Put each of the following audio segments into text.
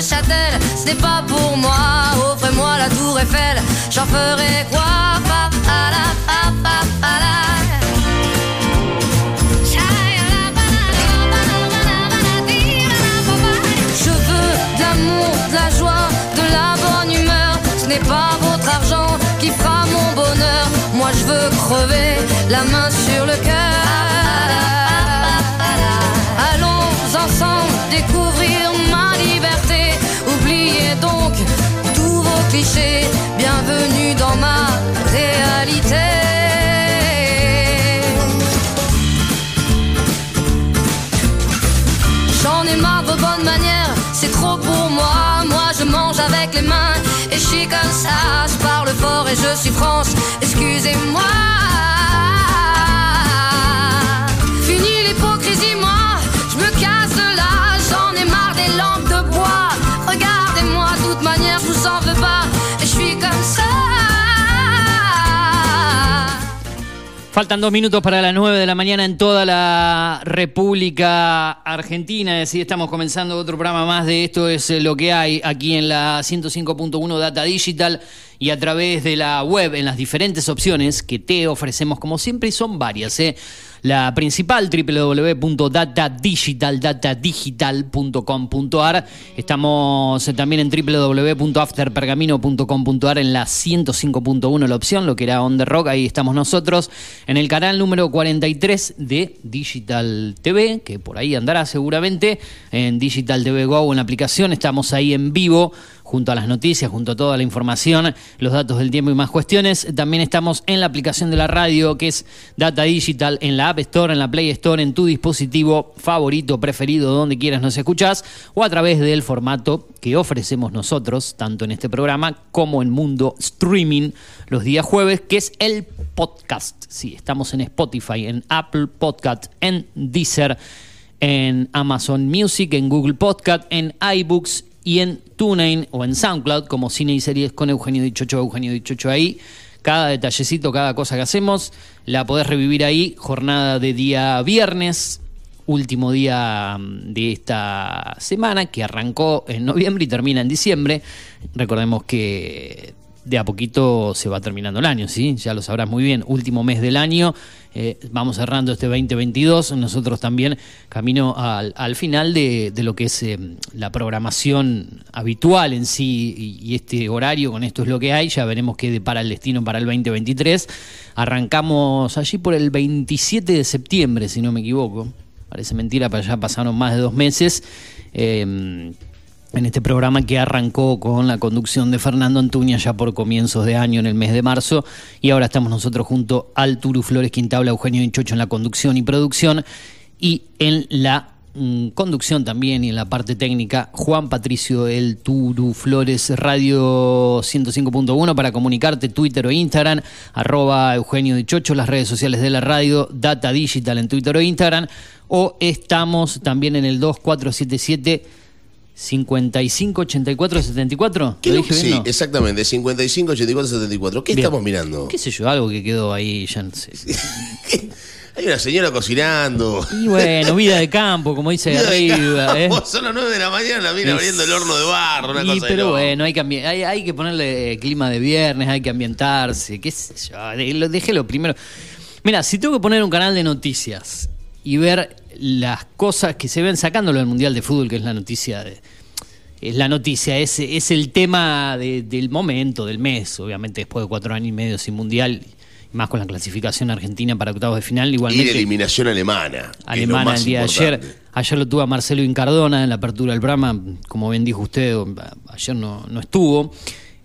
Châtel, ce n'est pas pour moi. Offrez-moi la tour Eiffel, j'en ferai quoi? Je veux de l'amour, de la joie, de la bonne humeur. Ce n'est pas votre argent qui fera mon bonheur. Moi je veux crever la main sur le Bienvenue dans ma réalité. J'en ai marre de vos bonnes manières, c'est trop pour moi. Moi je mange avec les mains et je suis comme ça. Je parle fort et je suis France, excusez-moi. Fini l'hypocrisie, moi, je me casse là. J'en ai marre Faltan dos minutos para las nueve de la mañana en toda la República Argentina. Así estamos comenzando otro programa más de esto es eh, lo que hay aquí en la 105.1 Data Digital y a través de la web en las diferentes opciones que te ofrecemos como siempre y son varias. ¿eh? La principal www.datadigital.com.ar Estamos eh, también en www.afterpergamino.com.ar en la 105.1 la opción, lo que era On The Rock, ahí estamos nosotros. En el canal número 43 de Digital TV, que por ahí andará seguramente en Digital TV Go en la aplicación, estamos ahí en vivo junto a las noticias, junto a toda la información, los datos del tiempo y más cuestiones. También estamos en la aplicación de la radio, que es Data Digital, en la App Store, en la Play Store, en tu dispositivo favorito, preferido, donde quieras nos escuchás, o a través del formato que ofrecemos nosotros, tanto en este programa como en Mundo Streaming, los días jueves, que es el podcast. Sí, estamos en Spotify, en Apple Podcast, en Deezer, en Amazon Music, en Google Podcast, en iBooks y en TuneIn o en SoundCloud como Cine y Series con Eugenio Dichocho, Eugenio Dichocho ahí. Cada detallecito, cada cosa que hacemos, la podés revivir ahí. Jornada de día viernes, último día mm, de esta semana que arrancó en noviembre y termina en diciembre. Recordemos que de a poquito se va terminando el año, ¿sí? Ya lo sabrás muy bien, último mes del año, eh, vamos cerrando este 2022, nosotros también camino al, al final de, de, lo que es eh, la programación habitual en sí y, este horario, con esto es lo que hay, ya veremos qué depara el destino para el 2023. Arrancamos allí por el 27 de septiembre, si no me equivoco, parece mentira, pero ya pasaron más de dos meses. Eh, en este programa que arrancó con la conducción de Fernando Antuña ya por comienzos de año en el mes de marzo. Y ahora estamos nosotros junto al Turu Flores Quintabla, Eugenio Hinchocho en la conducción y producción. Y en la mm, conducción también y en la parte técnica Juan Patricio El Turu Flores Radio 105.1 para comunicarte Twitter o Instagram arroba Eugenio Dichocho las redes sociales de la radio Data Digital en Twitter o Instagram. O estamos también en el 2477 55 84 74 ¿Qué ¿Lo dije sí, bien, no? exactamente, 55 84 74. ¿Qué bien. estamos mirando? ¿Qué sé yo? Algo que quedó ahí, ya no sé. Hay una señora cocinando. Y bueno, vida de campo, como dice vida arriba. Campo. ¿eh? Son las 9 de la mañana, mira, abriendo el horno de barro, una y, cosa Pero bueno, hay que, hay, hay que ponerle clima de viernes, hay que ambientarse, qué sé yo. Déjelo primero. Mira, si tengo que poner un canal de noticias y ver las cosas que se ven sacándolo del Mundial de Fútbol, que es la noticia de, es la noticia, es, es el tema de, del momento, del mes, obviamente después de cuatro años y medio sin mundial, más con la clasificación argentina para octavos de final, igualmente. Y la eliminación alemana. Alemana el día importante. de ayer. Ayer lo tuvo a Marcelo Incardona en la apertura del programa, como bien dijo usted, ayer no, no estuvo.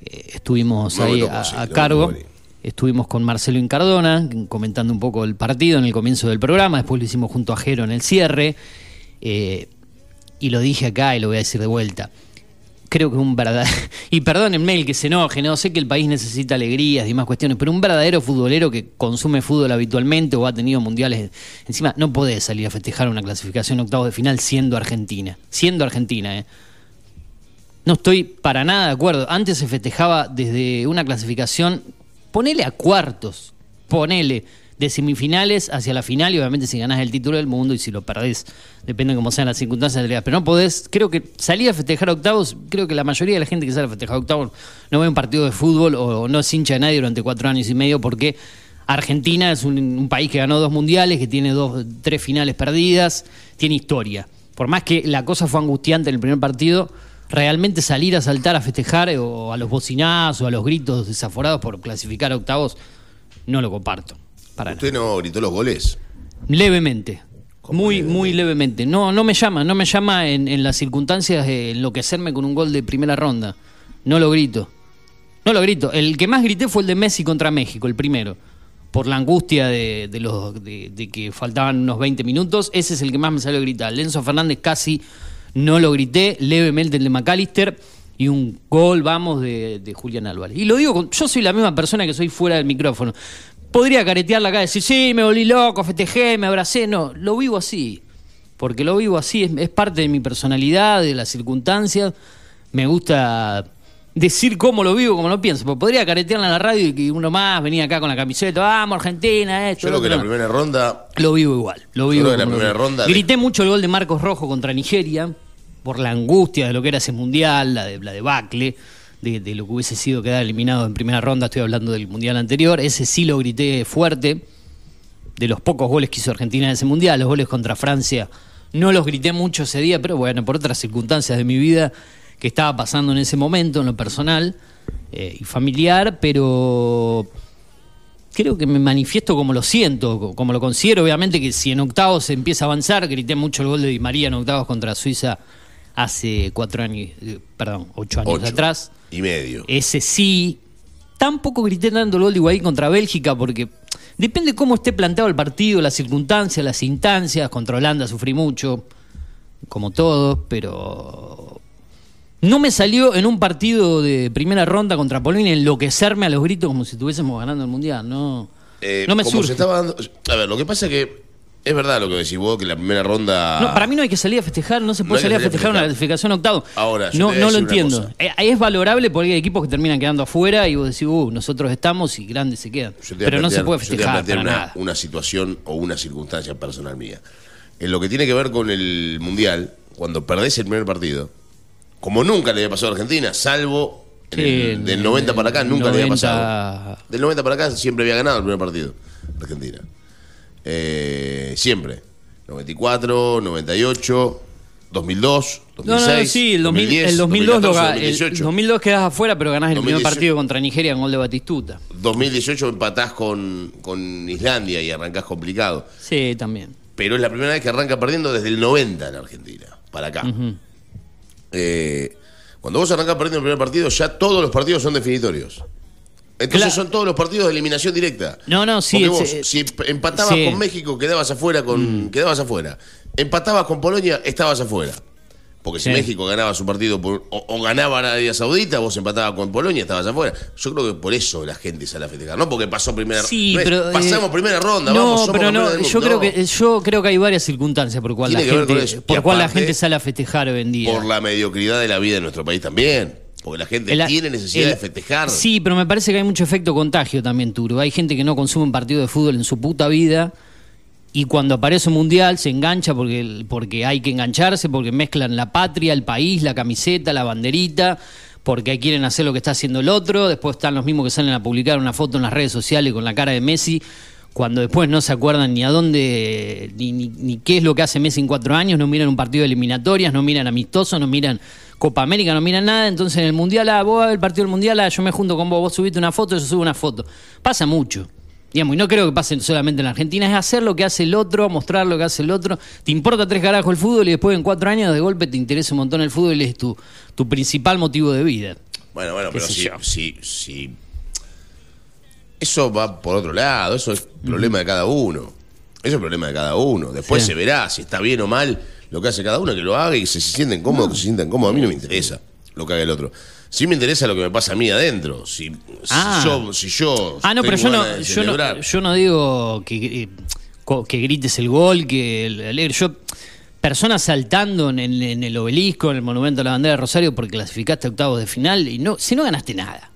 Eh, estuvimos no, ahí a cargo. Estuvimos con Marcelo Incardona comentando un poco el partido en el comienzo del programa, después lo hicimos junto a Jero en el cierre, eh, y lo dije acá y lo voy a decir de vuelta. Creo que un verdadero, y perdónenme el que se enoje, no sé que el país necesita alegrías y más cuestiones, pero un verdadero futbolero que consume fútbol habitualmente o ha tenido mundiales, encima no puede salir a festejar una clasificación octavos de final siendo Argentina, siendo Argentina, ¿eh? No estoy para nada de acuerdo. Antes se festejaba desde una clasificación ponele a cuartos, ponele, de semifinales hacia la final y obviamente si ganás el título del mundo y si lo perdés, depende de cómo sean las circunstancias de Pero no podés, creo que salir a festejar octavos, creo que la mayoría de la gente que sale a festejar octavos no ve un partido de fútbol o, no es hincha de nadie durante cuatro años y medio porque Argentina es un, un país que ganó dos mundiales, que tiene dos, tres finales perdidas, tiene historia. Por más que la cosa fue angustiante en el primer partido, realmente salir a saltar a festejar eh, o a los bocinazos o a los gritos desaforados por clasificar a octavos, no lo comparto. Para ¿Usted no gritó los goles? Levemente. Muy, muy levemente. No, no me llama, no me llama en, las circunstancias de enloquecerme con un gol de primera ronda. No lo grito. No lo grito. El que más grité fue el de Messi contra México, el primero. Por la angustia de, los, de, que faltaban unos 20 minutos. Ese es el que más me salió a gritar. Lenzo Fernández casi no lo grité, levemente el de McAllister y un gol, vamos, de, Julián Álvarez. Y lo digo, yo soy la misma persona que soy fuera del micrófono. Podría caretearla acá y decir, sí, me volví loco, festejé, me abracé. No, lo vivo así. Porque lo vivo así, es, parte de mi personalidad, de las circunstancias. Me gusta decir cómo lo vivo, cómo lo pienso. Porque podría caretearla en la radio y que uno más venía acá con la camiseta, vamos, Argentina, esto. Yo creo que la primera ronda. Lo vivo igual. Lo vivo. la primera ronda. Grité mucho el gol de Marcos Rojo contra Nigeria, por la angustia de lo que era ese mundial, la de la debacle de, lo que hubiese sido quedar eliminado en primera ronda, estoy hablando del mundial anterior, ese sí lo grité fuerte, de los pocos goles que hizo Argentina en ese mundial, los goles contra Francia, no los grité mucho ese día, pero bueno, por otras circunstancias de mi vida que estaba pasando en ese momento, en lo personal eh, y familiar, pero creo que me manifiesto como lo siento, como lo considero, obviamente que si en octavos se empieza a avanzar, grité mucho el gol de Di María en octavos contra Suiza hace cuatro años, eh, perdón, ocho años atrás. Y medio. Ese sí. Tampoco grité dando el gol de Higuaín contra Bélgica porque depende cómo esté planteado el partido, las circunstancias, las instancias. Contra Holanda sufrí mucho, como todos, pero no me salió en un partido de primera ronda contra Polonia enloquecerme a los gritos como si estuviésemos ganando el Mundial. No, eh, no me como Se estaba dando, a ver, lo que pasa es que es verdad lo que decís vos, que la primera ronda. No, para mí no hay que salir a festejar, no se puede salir a festejar, una clasificación octavo. Ahora, no, no lo entiendo. Eh, es valorable porque hay equipos que terminan quedando afuera y vos decís, uh, nosotros estamos y grandes se quedan. Pero no se puede festejar. Yo una, una situación o una circunstancia personal mía. En lo que tiene que ver con el Mundial, cuando perdés el primer partido, como nunca le había pasado a Argentina, salvo del 90 para acá, nunca le había pasado. Del 90 para acá siempre había ganado el primer partido Argentina. Eh, siempre. 94, 98, 2002, 2006. No, no, sí, el, 2010, el 2002 2018. El 2002 quedás afuera, pero ganás el primer partido contra Nigeria en gol de Batistuta. 2018 empatás con, con Islandia y arrancás complicado. Sí, también. Pero es la primera vez que arranca perdiendo desde el 90 en Argentina, para acá. Eh, cuando vos arrancás perdiendo el primer partido, ya todos los partidos son definitorios. Entonces son todos los partidos de eliminación directa. No, no, sí. vos, si empatabas con México, quedabas afuera con. Mm. Quedabas afuera. Empatabas con Polonia, estabas afuera. Porque si México ganaba su partido o, ganaba Arabia Saudita, vos empatabas con Polonia, estabas afuera. Yo creo que por eso la gente sale a festejar, no porque pasó primera sí, pero, pasamos eh, primera ronda, no, vamos, pero no, yo creo que yo creo que hay varias circunstancias por cual la gente por cual la gente sale a festejar hoy en día. Por la mediocridad de la vida en nuestro país también. Porque la gente tiene necesidad de festejar. Sí, pero me parece que hay mucho efecto contagio también, Turo. Hay gente que no consume un partido de fútbol en su puta vida y cuando aparece un mundial se engancha porque, porque hay que engancharse, porque mezclan la patria, el país, la camiseta, la banderita, porque quieren hacer lo que está haciendo el otro. Después están los mismos que salen a publicar una foto en las redes sociales con la cara de Messi cuando después no se acuerdan ni a dónde, ni, ni, qué es lo que hace Messi en cuatro años, no miran un partido de eliminatorias, no miran amistosos, no miran Copa América, no miran nada, entonces en el Mundial, ah, vos el partido del Mundial, ah, yo me junto con vos, vos subiste una foto, yo subo una foto. Pasa mucho. Digamos, y no creo que pase solamente en la Argentina, es hacer lo que hace el otro, mostrar lo que hace el otro. Te importa tres carajos el fútbol y después en cuatro años de golpe te interesa un montón el fútbol y es tu, tu principal motivo de vida. Bueno, bueno, pero si, si eso va por otro lado, eso es problema de cada uno. Eso es problema de cada uno. Después se verá si está bien o mal lo que hace cada uno, que lo haga y que se, sienten cómodos, que se sientan cómodos. A mí no me interesa lo que haga el otro. Sí me interesa lo que me pasa a mí adentro. Si, ah. yo, si yo. Ah, no, pero yo no, yo no, yo no, digo que, que grites el gol, que el, yo personas saltando en el, en el, obelisco, en el monumento a la bandera de Rosario porque clasificaste a octavos de final y no, si no ganaste nada.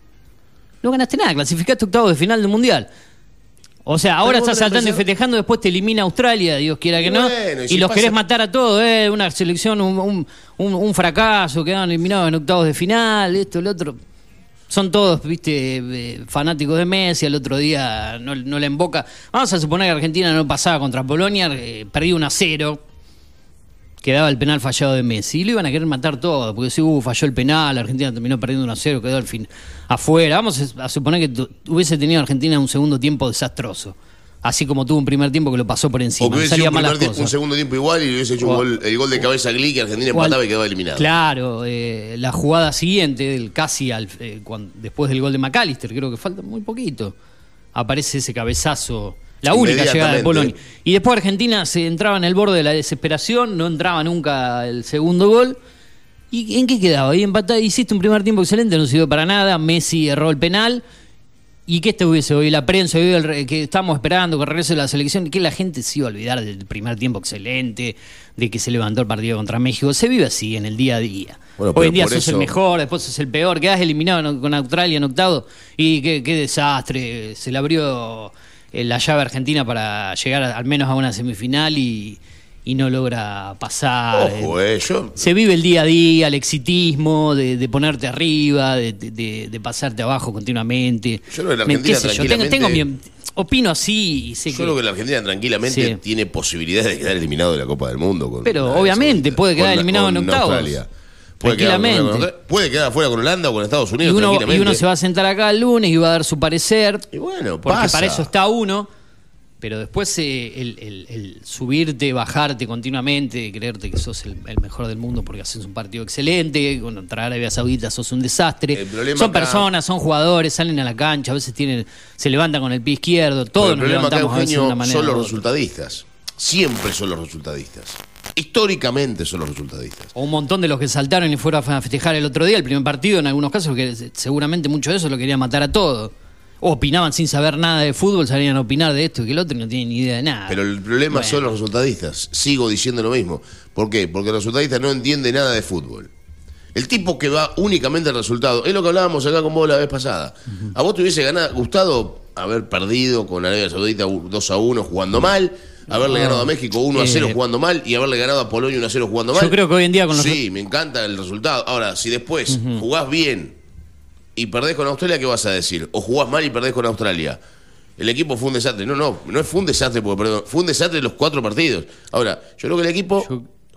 No ganaste nada, clasificaste octavo de final del Mundial. O sea, ahora estás saltando y fetejando, después te elimina Australia, Dios quiera que no. Bueno, y y si los pasa- querés matar a todos, ¿eh? Una selección, un, un- un- un fracaso, quedaron eliminados en octavos de final, esto, el otro. Son todos, viste, eh, fanáticos de Messi, al otro día no, no le emboca. Vamos a suponer que Argentina no pasaba contra Polonia, eh, perdió 1 a 0, quedaba el penal fallado de Messi. Y lo iban a querer matar todo, porque si uh, falló el penal, Argentina terminó perdiendo 1 a 0, quedó al fin afuera. Vamos a suponer que hubiese tenido Argentina un segundo tiempo desastroso. Así como tuvo un primer tiempo que lo pasó por encima. O que hubiese salía un, primer segundo tiempo igual y le hubiese hecho un O- gol- el gol de cabeza Glick y Argentina empataba y quedaba eliminado. Claro, eh, la jugada siguiente, del casi al, eh, después del gol de McAllister, creo que falta muy poquito, aparece ese cabezazo, la única llegada de. Polonia. Y después Argentina se entraba en el borde de la desesperación, no entraba nunca el segundo gol. ¿Y en qué quedaba? Y empatado, hiciste un primer tiempo excelente, no sirvió para nada, Messi erró el penal. ¿Y qué estuviese hoy? La prensa, hoy el que estamos esperando que regrese la selección, que la gente se iba a olvidar del primer tiempo excelente, de que se levantó el partido contra México. Se vive así en el día a día. Bueno, hoy en día sos el mejor, después sos el peor, quedás eliminado con Australia en octavo. Y qué, qué desastre. Se le abrió la llave Argentina para llegar al menos a una semifinal y, y no logra pasar. Ojo, eh, yo Se vive el día a día, el exitismo, de, de ponerte arriba, de, de- de- de pasarte abajo continuamente. Yo creo que la Argentina yo, tengo, tranquilamente- tengo mi- opino así y sé Yo que... creo que la Argentina tranquilamente Sí. tiene posibilidades de quedar eliminado de la Copa del Mundo. Con Pero, obviamente, puede quedar Con- eliminado en con octavos. Australia. Puede quedar, Tranquilamente. con Australia. puede quedar afuera con Holanda o con Estados y Unidos. uno, y tranquilamente. uno se va a sentar acá el lunes y va a dar su parecer, Y bueno, porque pasa. para eso está uno. Pero después eh, el, el- el subirte, bajarte continuamente, creerte que sos el, el mejor del mundo porque haces un partido excelente, contra Arabia Saudita sos un desastre. Son acá- personas, son jugadores, salen a la cancha, a veces tienen, se levantan con el pie izquierdo, todos el nos acá, levantamos a veces de Eugenio, una manera. son los resultadistas. Siempre son los resultadistas. Históricamente son los resultadistas. O un montón de los que saltaron y fueron a festejar el otro día, el primer partido, en algunos casos, que seguramente mucho de eso lo querían matar a todo. O opinaban sin saber nada de fútbol, salían a opinar de esto y que el otro y no tienen ni idea de nada. Pero el problema Bueno. son los resultadistas. Sigo diciendo lo mismo. ¿Por qué? Porque el resultadista no entiende nada de fútbol. El tipo que va únicamente al resultado, es lo que hablábamos acá con vos la vez pasada. ¿A vos te hubiese ganado, gustado haber perdido con Arabia Saudita 2 a 1 jugando mal? Haberle ganado a México 1 a 0 Eh, jugando mal y haberle ganado a Polonia 1 a 0 jugando mal. Yo creo que hoy en día con los- Sí, me encanta el resultado. Ahora, si después jugás bien y perdés con Australia, ¿qué vas a decir? O jugás mal y perdés con Australia. El equipo fue un desastre. No, no, no fue un desastre porque perdón, fue un desastre los cuatro partidos. Ahora, yo creo que el equipo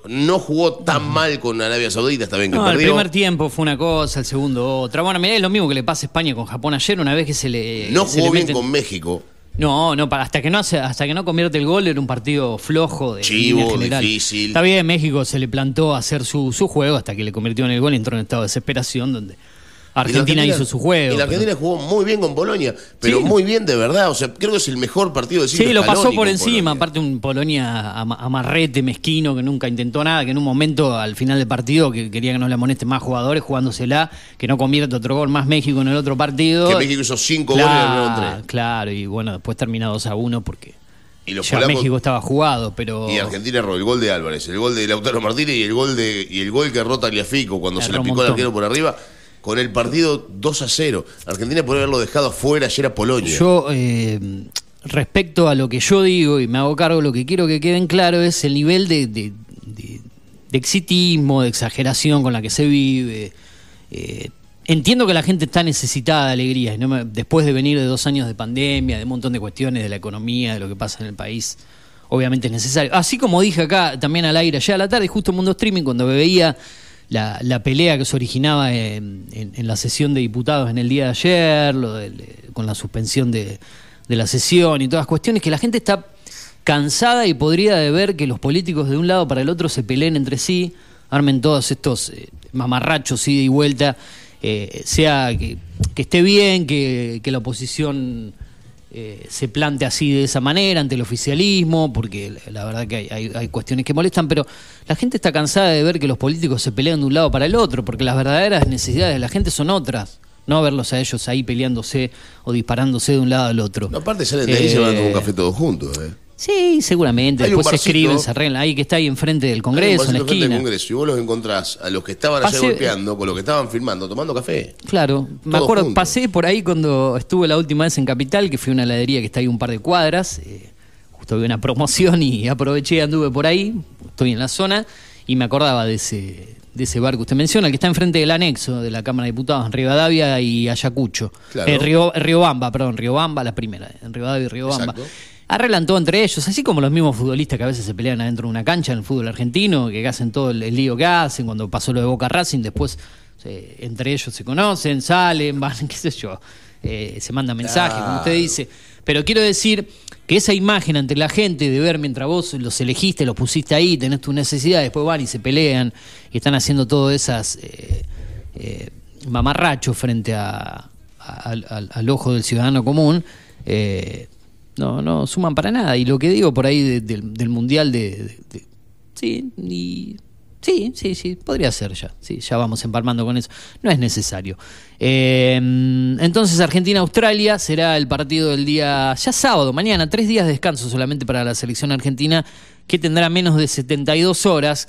no jugó tan mal con Arabia Saudita, está bien que No, el perdió. primer tiempo fue una cosa, el segundo otra. Bueno, mirá, es lo mismo que le pasa a España con Japón ayer, una vez que se le. no le jugó bien meten- con México. No, no, para- hasta que no hace, hasta que no convierte el gol era un partido flojo de Chivo, difícil. Está bien, México se le plantó hacer su, su juego hasta que le convirtió en el gol y entró en estado de desesperación donde Argentina, hizo su juego. Y la pero- Argentina jugó muy bien con Polonia, pero Sí. muy bien de verdad. O sea, creo que es el mejor partido de Sí, lo pasó por encima, Polonia. aparte un Polonia ama- amarrete, mezquino, que nunca intentó nada, que en un momento al final del partido que quería que no le amonesten más jugadores jugándosela, que no convierte otro gol más México en el otro partido. Que México hizo cinco goles ganaron tres. claro, y bueno, después termina 2 a 1 porque Y los ya polacos- México estaba jugado, pero Y Argentina erró el gol de Álvarez, el gol de Lautaro Martínez y el gol de y el gol que rota Liafico cuando se le Erró picó el arquero por arriba con el partido 2 a 0. Argentina podría haberlo dejado afuera ayer a Polonia. Yo, eh, respecto a lo que yo digo y me hago cargo, lo que quiero que queden claro es el nivel de, de- de- de exitismo, de exageración con la que se vive. Eh, entiendo que la gente está necesitada de alegría, no me- después de venir de dos años de pandemia, de un montón de cuestiones de la economía, de lo que pasa en el país. Obviamente es necesario. Así como dije acá también al aire, ya a la tarde, justo en Mundo Streaming, cuando veía la, la pelea que se originaba en, en- la sesión de diputados en el día de ayer, lo del- con la suspensión de, la sesión y todas las cuestiones, que la gente está cansada y podría de ver que los políticos de un lado para el otro se peleen entre sí, armen todos estos eh, mamarrachos ida y vuelta, eh, sea que, esté bien, que la oposición eh, se plante así de esa manera ante el oficialismo, porque la- verdad que hay, hay- hay cuestiones que molestan, pero la gente está cansada de ver que los políticos se pelean de un lado para el otro, porque las verdaderas necesidades de la gente son otras, no verlos a ellos ahí peleándose o disparándose de un lado al otro. No, aparte salen de ahí a tomar un Eh, café todos juntos. ¿eh? Sí, seguramente. Hay Después se barcito. escriben, se arreglan. Ahí que está ahí enfrente del Congreso, en la esquina. Congreso, y vos los encontrás a los que estaban allá golpeando con los que estaban filmando, tomando café. Claro, me acuerdo, juntos. pasé por ahí cuando estuve la última vez en Capital, que fui a una heladería que está ahí un par de cuadras. eh, justo vi una promoción y aproveché y anduve por ahí. Estoy en la zona y me acordaba de ese, de ese bar que usted menciona, el que está enfrente del anexo de la Cámara de Diputados, en Rivadavia y Ayacucho. Claro. Eh, Río, Riobamba, perdón, Riobamba, la primera, en Rivadavia y Riobamba. Exacto. Arreglan todo entre ellos, así como los mismos futbolistas que a veces se pelean adentro de una cancha en el fútbol argentino, que hacen todo el, el lío que hacen, cuando pasó lo de Boca Racing, después se- entre ellos se conocen, salen, van, qué sé yo, eh, se mandan mensajes, como usted dice. Pero quiero decir que esa imagen ante la gente de ver mientras vos los elegiste, los pusiste ahí, tenés tu necesidad, después van y se pelean y están haciendo todas esas eh, eh, mamarrachos frente a, a- al, al- al ojo del ciudadano común, eh, no, no suman para nada. Y lo que digo por ahí de- del- mundial de, sí, y sí, sí, sí, podría ser ya. Sí, ya vamos empalmando con eso. No es necesario. Eh, entonces Argentina-Australia será el partido del día ya sábado, mañana, tres días de descanso solamente para la selección argentina que tendrá menos de 72 horas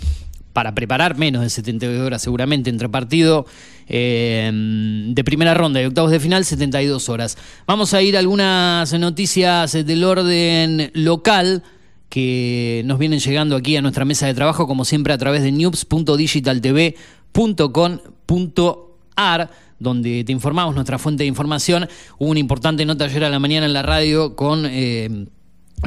para preparar menos de 72 horas seguramente entre partido eh, de primera ronda y octavos de final, 72 horas. Vamos a ir a algunas noticias del orden local que nos vienen llegando aquí a nuestra mesa de trabajo, como siempre a través de news.digitaltv.com.ar donde te informamos nuestra fuente de información. Hubo una importante nota ayer a la mañana en la radio con eh,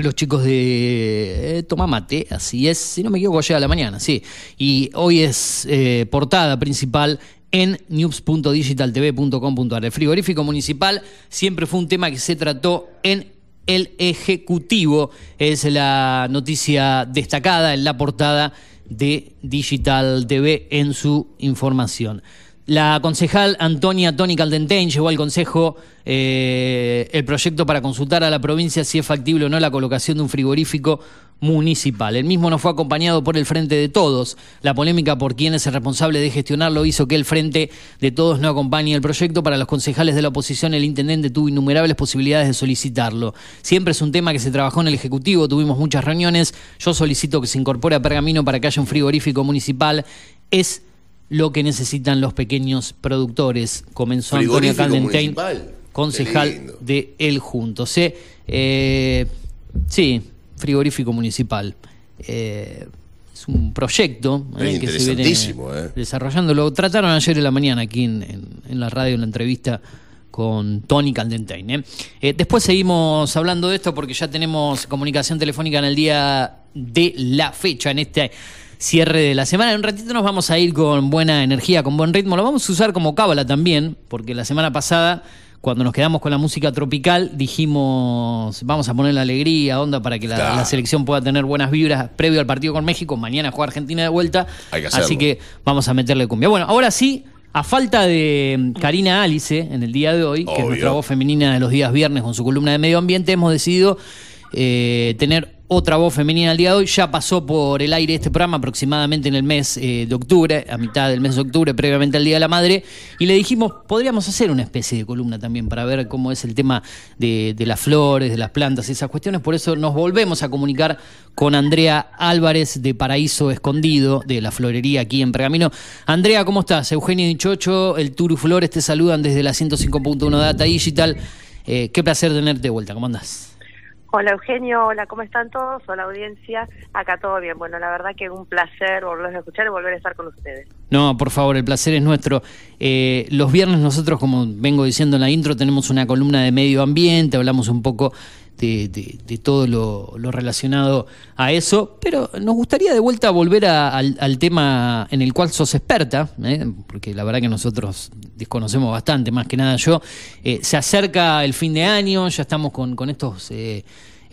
los chicos de eh, Tomamate, así es, si no me equivoco, ayer a la mañana, sí. Y hoy es eh, portada principal en news.digitaltv.com.ar. El frigorífico municipal siempre fue un tema que se trató en el Ejecutivo. Es la noticia destacada en la portada de Digital TV en su información. La concejal Antonia Toni Caldentein llevó al Consejo eh, el proyecto para consultar a la provincia si es factible o no la colocación de un frigorífico municipal. El mismo no fue acompañado por el Frente de Todos. La polémica por quién es el responsable de gestionarlo hizo que el Frente de Todos no acompañe el proyecto. Para los concejales de la oposición, el intendente tuvo innumerables posibilidades de solicitarlo. Siempre es un tema que se trabajó en el Ejecutivo, tuvimos muchas reuniones. Yo solicito que se incorpore a Pergamino para que haya un frigorífico municipal. Es lo que necesitan los pequeños productores, comenzó Antonio Caldentein, concejal de El Juntos. ¿eh? Eh, sí, frigorífico municipal. Eh, es un proyecto eh, que se viene eh. desarrollando. Lo trataron ayer en la mañana aquí en, en- en la radio, en la entrevista con Tony Caldentein. ¿eh? Eh, después seguimos hablando de esto porque ya tenemos comunicación telefónica en el día de la fecha, en este cierre de la semana. En un ratito nos vamos a ir con buena energía, con buen ritmo. Lo vamos a usar como cábala también, porque la semana pasada, cuando nos quedamos con la música tropical, dijimos, vamos a poner la alegría, onda, para que la, Claro. la selección pueda tener buenas vibras previo al partido con México. Mañana juega Argentina de vuelta. Hay que Así que vamos a meterle cumbia. Bueno, ahora sí, a falta de mm, Karina Alice en el día de hoy, que es nuestra voz femenina de los días viernes con su columna de medio ambiente, hemos decidido eh, tener otra voz femenina el día de hoy. Ya pasó por el aire este programa aproximadamente en el mes eh, de octubre, a mitad del mes de octubre, previamente al Día de la Madre, y le dijimos, podríamos hacer una especie de columna también para ver cómo es el tema de, de las flores, de las plantas, esas cuestiones. Por eso nos volvemos a comunicar con Andrea Álvarez de Paraíso Escondido, de la florería aquí en Pergamino. Andrea, ¿cómo estás? Eugenio Dichocho, el Turu Flores te saludan desde la 105.1 Data Digital. Eh, qué placer tenerte de vuelta, ¿cómo andás? Hola Eugenio, hola, ¿cómo están todos? Hola audiencia, acá todo bien. Bueno, la verdad que un placer volverlos a escuchar y volver a estar con ustedes. No, por favor, el placer es nuestro. Eh, los viernes nosotros, como vengo diciendo en la intro, tenemos una columna de medio ambiente, hablamos un poco de, de- de todo lo, lo relacionado a eso, pero nos gustaría de vuelta volver a- al, al tema en el cual sos experta, ¿eh? porque la verdad que nosotros desconocemos bastante, más que nada yo. Eh, se acerca el fin de año, ya estamos con, con estos... eh,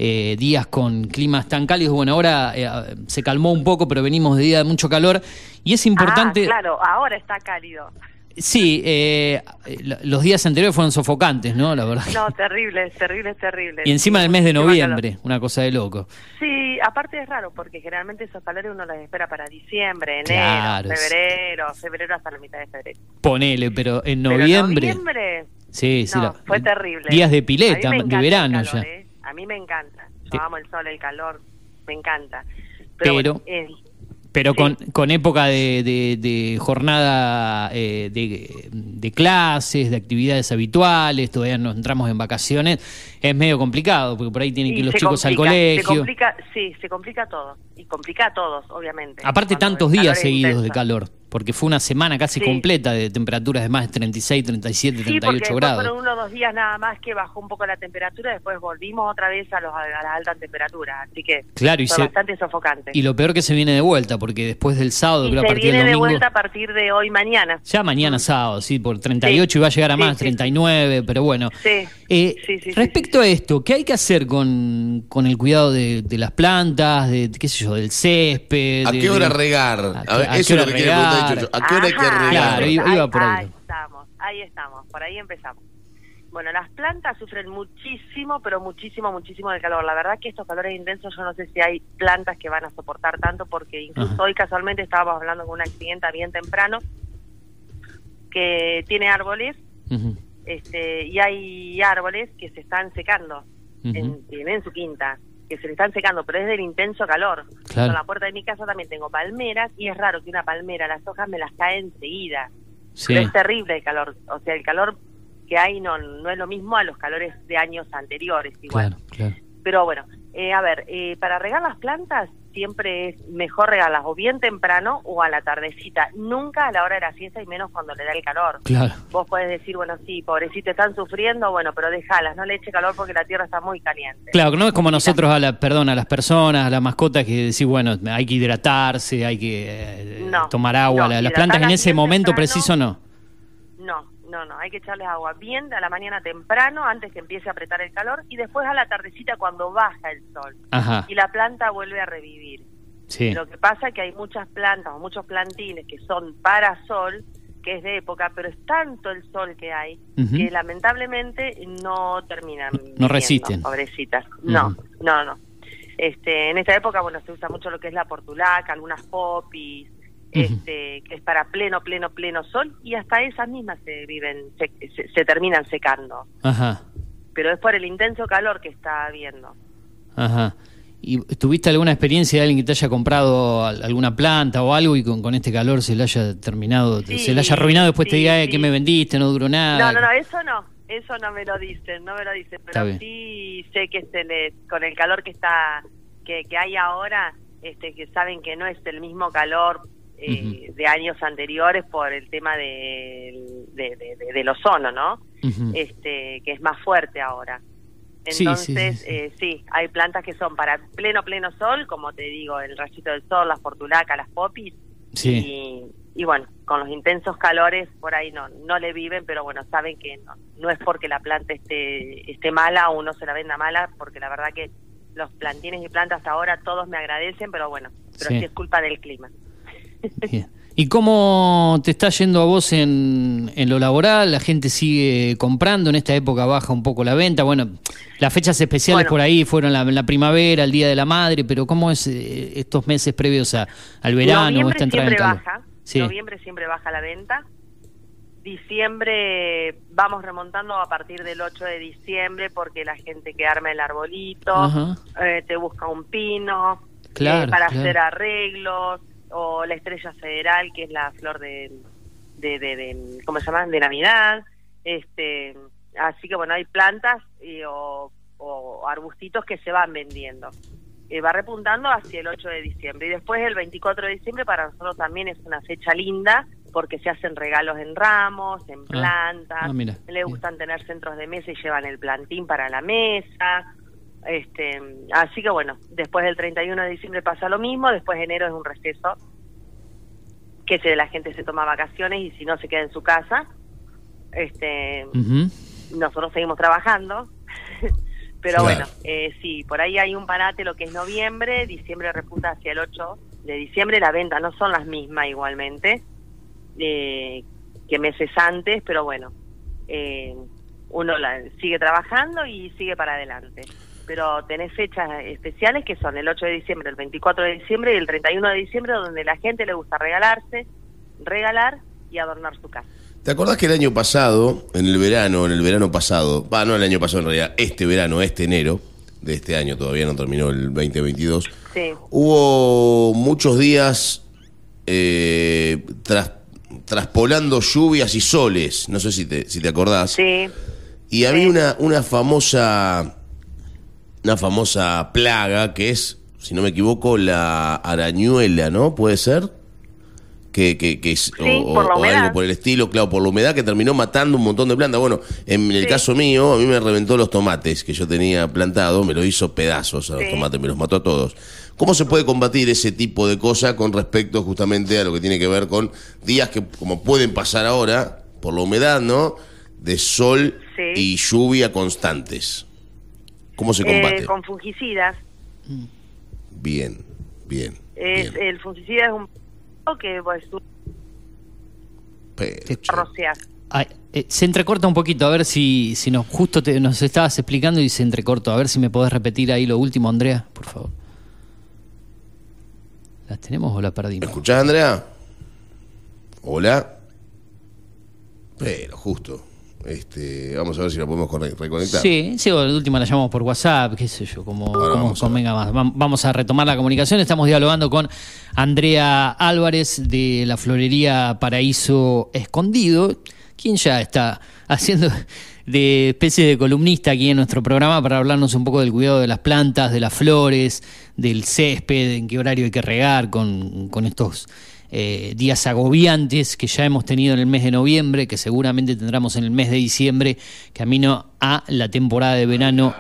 eh, días con climas tan cálidos. Bueno, ahora eh, se calmó un poco, pero venimos de día de mucho calor. Y es importante. Ah, claro, ahora está cálido. Sí, eh, los días anteriores fueron sofocantes, ¿no? La verdad. No, terrible, terrible, terrible. Y encima del mes de noviembre, una cosa de loco. Sí, aparte es raro porque generalmente esos calores uno los espera para diciembre, enero, Claro, febrero, febrero hasta la mitad de febrero. Ponele, pero en Pero noviembre. noviembre, sí, sí. no, la- fue terrible. Días de pileta, de verano calor, ya. ¿eh? A mí me encanta. Yo amo el sol, el calor, me encanta. Pero, eh, pero con, con época de, de- de jornada eh, de, de clases, de actividades habituales, todavía no entramos en vacaciones, es medio complicado, porque por ahí tienen que ir los se chicos al complica, Se colegio. complica, sí, se complica todo. Y complica a todos, obviamente. Aparte tantos días seguidos de intenso. calor, porque fue una semana casi Sí. completa de temperaturas de más de 36, 37, Sí, 38 porque grados. fueron uno o dos días nada más que bajó un poco la temperatura, después volvimos otra vez a, los, a las altas temperaturas, así que Claro, y fue se- bastante sofocante. Y lo peor que se viene de vuelta, porque después del sábado, Y creo a se partir viene del de domingo... vuelta a partir de hoy mañana. Ya mañana sábado, sí, por 38 y va a llegar a Sí, más, sí. 39, pero bueno. Sí. Eh, Sí, sí, sí, respecto a esto, ¿qué hay que hacer con, con el cuidado de, de las plantas, de qué sé yo, del césped? ¿A de- qué hora de- regar? ¿A A ver, qué- a eso es lo hora que quiere preguntar. ¿A qué hora hay que regar? Claro, iba- ahí, iba por ahí. ahí estamos, ahí estamos, por ahí empezamos. Bueno, las plantas sufren muchísimo, pero muchísimo, muchísimo del calor. La verdad que estos calores intensos, yo no sé si hay plantas que van a soportar tanto, porque incluso Ajá. hoy casualmente estábamos hablando con una clienta bien temprano que tiene árboles Ujú, este, y hay árboles que se están secando en, su quinta, que se le están secando, pero es del intenso calor. Claro. En la puerta de mi casa también tengo palmeras y es raro que una palmera, las hojas me las caen enseguida. Sí, Pero es terrible el calor, o sea, el calor que hay no, no es lo mismo a los calores de años anteriores igual. claro, claro. Pero bueno, eh, a ver, eh, para regar las plantas siempre es mejor regarlas o bien temprano o a la tardecita, nunca a la hora de la siesta y menos cuando le da el calor. Claro. Vos podés decir, bueno, sí, pobrecito, están sufriendo, bueno, pero déjalas, no le eche calor porque la tierra está muy caliente. Claro, no es como nosotros a la, perdón, a las personas, a las mascotas que decís, bueno, hay que hidratarse, hay que eh, No, tomar agua. no, La- las plantas en ese momento temprano. preciso no. No, hay que echarles agua bien a la mañana temprano antes que empiece a apretar el calor y después a la tardecita cuando baja el sol Ajá, y la planta vuelve a revivir. sí. Lo que pasa es que hay muchas plantas o muchos plantines que son para sol, que es de época, pero es tanto el sol que hay Ujú. que lamentablemente no terminan. No viviendo, resisten. Pobrecitas. No, no, no. Este, en esta época, bueno, se usa mucho lo que es la portulaca, algunas popis, este, que es para pleno, pleno, pleno sol, y hasta esas mismas se viven, se, se- se terminan secando. Ajá, Pero es por el intenso calor que está habiendo. ajá. ¿Y tuviste alguna experiencia de alguien que te haya comprado al- alguna planta o algo y con, con este calor se le haya terminado, Sí, se le haya arruinado después te diga, eh, sí. ¿qué me vendiste? No duró nada. No, no, no, eso no, eso no me lo dicen, no me lo dicen, pero sí sé que se les, con el calor que está, que, que hay ahora, este, que saben que no es el mismo calor eh, de años anteriores por el tema de, de, de- de- del ozono, ¿no? Este, que es más fuerte ahora. Sí, Entonces, sí, sí. eh, sí, hay plantas que son para pleno, pleno sol, como te digo, el rayito del sol, las portulacas, las popis, y, y bueno, con los intensos calores por ahí no no le viven, pero bueno, saben que no, no es porque la planta esté, esté mala o uno se la venda mala, porque la verdad que los plantines y plantas hasta ahora todos me agradecen, pero bueno, pero sí, es culpa del clima. Bien. ¿Y cómo te está yendo a vos en, en lo laboral? ¿La gente sigue comprando? En esta época baja un poco la venta. Bueno, las fechas especiales Bueno. por ahí fueron la, la primavera, el Día de la Madre, pero ¿cómo es eh, estos meses previos a- al verano Noviembre siempre baja, Sí. noviembre siempre baja la venta. Diciembre vamos remontando a partir del 8 de diciembre porque la gente que arma el arbolito, eh, te busca un pino Claro, eh, para claro. hacer arreglos o la estrella federal que es la flor de, de, de, de- ¿cómo se llama? De Navidad. Este, así que bueno, hay plantas y, o, o arbustitos que se van vendiendo. Eh, va repuntando hacia el 8 de diciembre. Y después el 24 de diciembre para nosotros también es una fecha linda porque se hacen regalos en ramos, en plantas. ah, mira, Le gustan tener centros de mesa y llevan el plantín para la mesa. Este, así que bueno, después del 31 de diciembre pasa lo mismo, después de enero es un receso, que se, la gente se toma vacaciones y si no se queda en su casa. Este, nosotros seguimos trabajando, pero Claro. bueno, eh, sí, por ahí hay un parate lo que es noviembre, diciembre repunta hacia el 8 de diciembre, la venta no son las mismas igualmente eh, que meses antes, pero bueno, eh, uno la, sigue trabajando y sigue para adelante. Pero tenés fechas especiales que son el 8 de diciembre, el 24 de diciembre y el 31 de diciembre, donde la gente le gusta regalarse, regalar y adornar su casa. ¿Te acordás que el año pasado, en el verano, en el verano pasado, va, no el año pasado en realidad, este verano, este enero, de este año, todavía no terminó el 2022. Sí. Hubo muchos días eh, tras- traspolando lluvias y soles, no sé si te, si te acordás. Sí. Y había Sí. una, una famosa una famosa plaga que es, si no me equivoco, la arañuela, ¿no? ¿Puede ser? Que, que, que es, Sí, por o algo por el estilo, claro, por la humedad que terminó matando un montón de plantas. Bueno, en el Sí. caso mío, a mí me reventó los tomates que yo tenía plantado, me lo hizo pedazos a los Sí. tomates, me los mató a todos. ¿Cómo se puede combatir ese tipo de cosa con respecto justamente a lo que tiene que ver con días que, como pueden pasar ahora, por la humedad, ¿no? De sol y lluvia constantes. ¿Cómo se combate? Eh, con fungicidas. Bien, bien. Es, bien. el fungicida es un que pues. Ay, eh, se entrecorta un poquito, a ver si, si nos justo te- nos estabas explicando y se entrecortó. A ver si me podés repetir ahí lo último, Andrea, por favor. ¿Las tenemos o las ¿Me perdimos? escuchás, Andrea? Hola. Pero, justo. Este, vamos a ver si la podemos reconectar. Sí, sí, o la última la llamamos por WhatsApp, qué sé yo, como, Ahora como vamos a ver. convenga más. Vam- Vamos a retomar la comunicación. Estamos dialogando con Andrea Álvarez de la Florería Paraíso Escondido, quien ya está haciendo de especie de columnista aquí en nuestro programa para hablarnos un poco del cuidado de las plantas, de las flores, del césped, en qué horario hay que regar con, con estos eh, días agobiantes que ya hemos tenido en el mes de noviembre, que seguramente tendremos en el mes de diciembre, camino a la temporada de verano.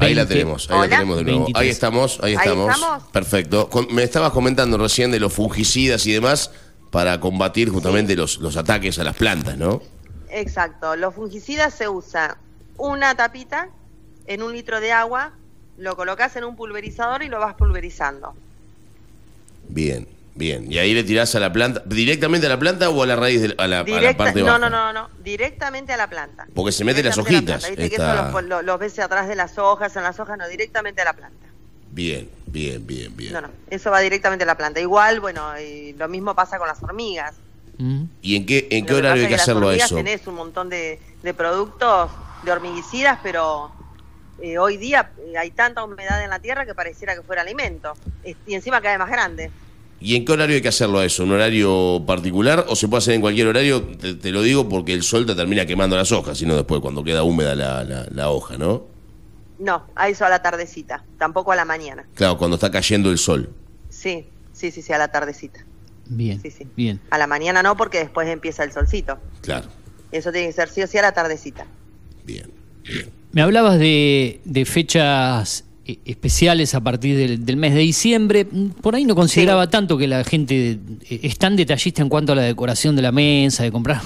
Ahí la 20. tenemos, ahí la tenemos de nuevo. 23. Ahí estamos, ahí Ahí estamos. Perfecto. Con- me estabas comentando recién de los fungicidas y demás para combatir justamente los, los ataques a las plantas, ¿no? Exacto. Los fungicidas se usa una tapita en un litro de agua, lo colocas en un pulverizador y lo vas pulverizando. Bien, bien. Y ahí le tirás a la planta, directamente a la planta o a la raíz, de, a, la, a la parte no, baja. no, no, no, directamente a la planta. Porque se mete las hojitas, planta. Viste que esta- eso los, los- los ves atrás de las hojas, en las hojas, no, directamente a la planta. Bien, bien, bien, bien. No, no, eso va directamente a la planta. Igual, bueno, y lo mismo pasa con las hormigas. Mm. ¿Y en qué, en qué Lo horario hay que hacerlo a las hormigas eso? Tenés un montón de, de productos de hormiguicidas, pero eh, hoy día eh, hay tanta humedad en la tierra que pareciera que fuera alimento. Y encima cae más grande. ¿Y en qué horario hay que hacerlo a eso? ¿Un horario particular o se puede hacer en cualquier horario? Te, te lo digo porque el sol te termina quemando las hojas, sino después cuando queda húmeda la, la- la hoja, ¿no? No, a eso a la tardecita, tampoco a la mañana. Claro, cuando está cayendo el sol. Sí, sí, sí, sí, a la tardecita. Bien, Sí, sí. bien. A la mañana no, porque después empieza el solcito. Claro, Eso tiene que ser sí o sí a la tardecita. bien, bien. Me hablabas de, de fechas especiales a partir del, del mes de diciembre. Por ahí no consideraba tanto que la gente eh, es tan detallista en cuanto a la decoración de la mesa, de comprar.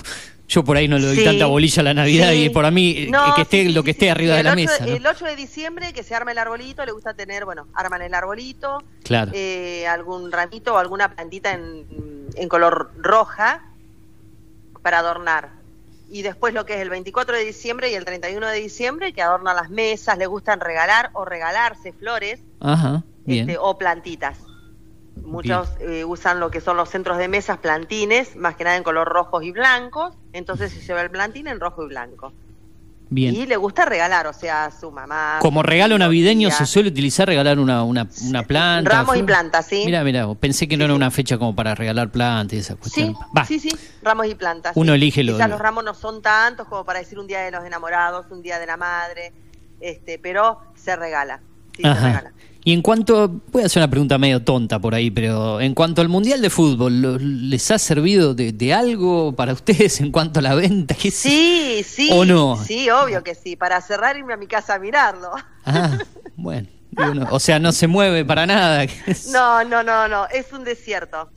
Yo por ahí no le doy Sí, tanta bolilla a la Navidad sí. y para mí eh, No, que esté lo que esté arriba de la 8 mesa. ¿no? El 8 de diciembre que se arma el arbolito, le gusta tener, bueno, arman el arbolito, Claro. eh, algún ramito o alguna plantita en, en color roja para adornar. Y después lo que es el 24 de diciembre y el 31 de diciembre que adornan las mesas, le gustan regalar o regalarse flores Ajá, bien. este, o plantitas. Muchos eh, usan lo que son los centros de mesas, plantines, más que nada en color rojos y blancos. Entonces se lleva el plantín en rojo y blanco. Bien. Y le gusta regalar, o sea, a su mamá. Como regalo navideño se suele utilizar regalar una, una, una planta. Ramos y plantas, sí. Mira, mira, pensé que no era sí. una fecha como para regalar plantas y esa cuestión. Sí, sí, sí, ramos y plantas. Uno sí. elige lo- Quizás los ramos no son tantos como para decir un día de los enamorados, un día de la madre, este, pero se regala. Sí, se regala. Y en cuanto, voy a hacer una pregunta medio tonta por ahí, pero en cuanto al Mundial de Fútbol, ¿lo- ¿les ha servido de, de algo para ustedes en cuanto a la venta? Sí, sí. ¿O no? Sí, obvio que sí. Para cerrar irme a mi casa a mirarlo. Ah, bueno. o sea, no se mueve para nada. No, no, no, no. Es un desierto.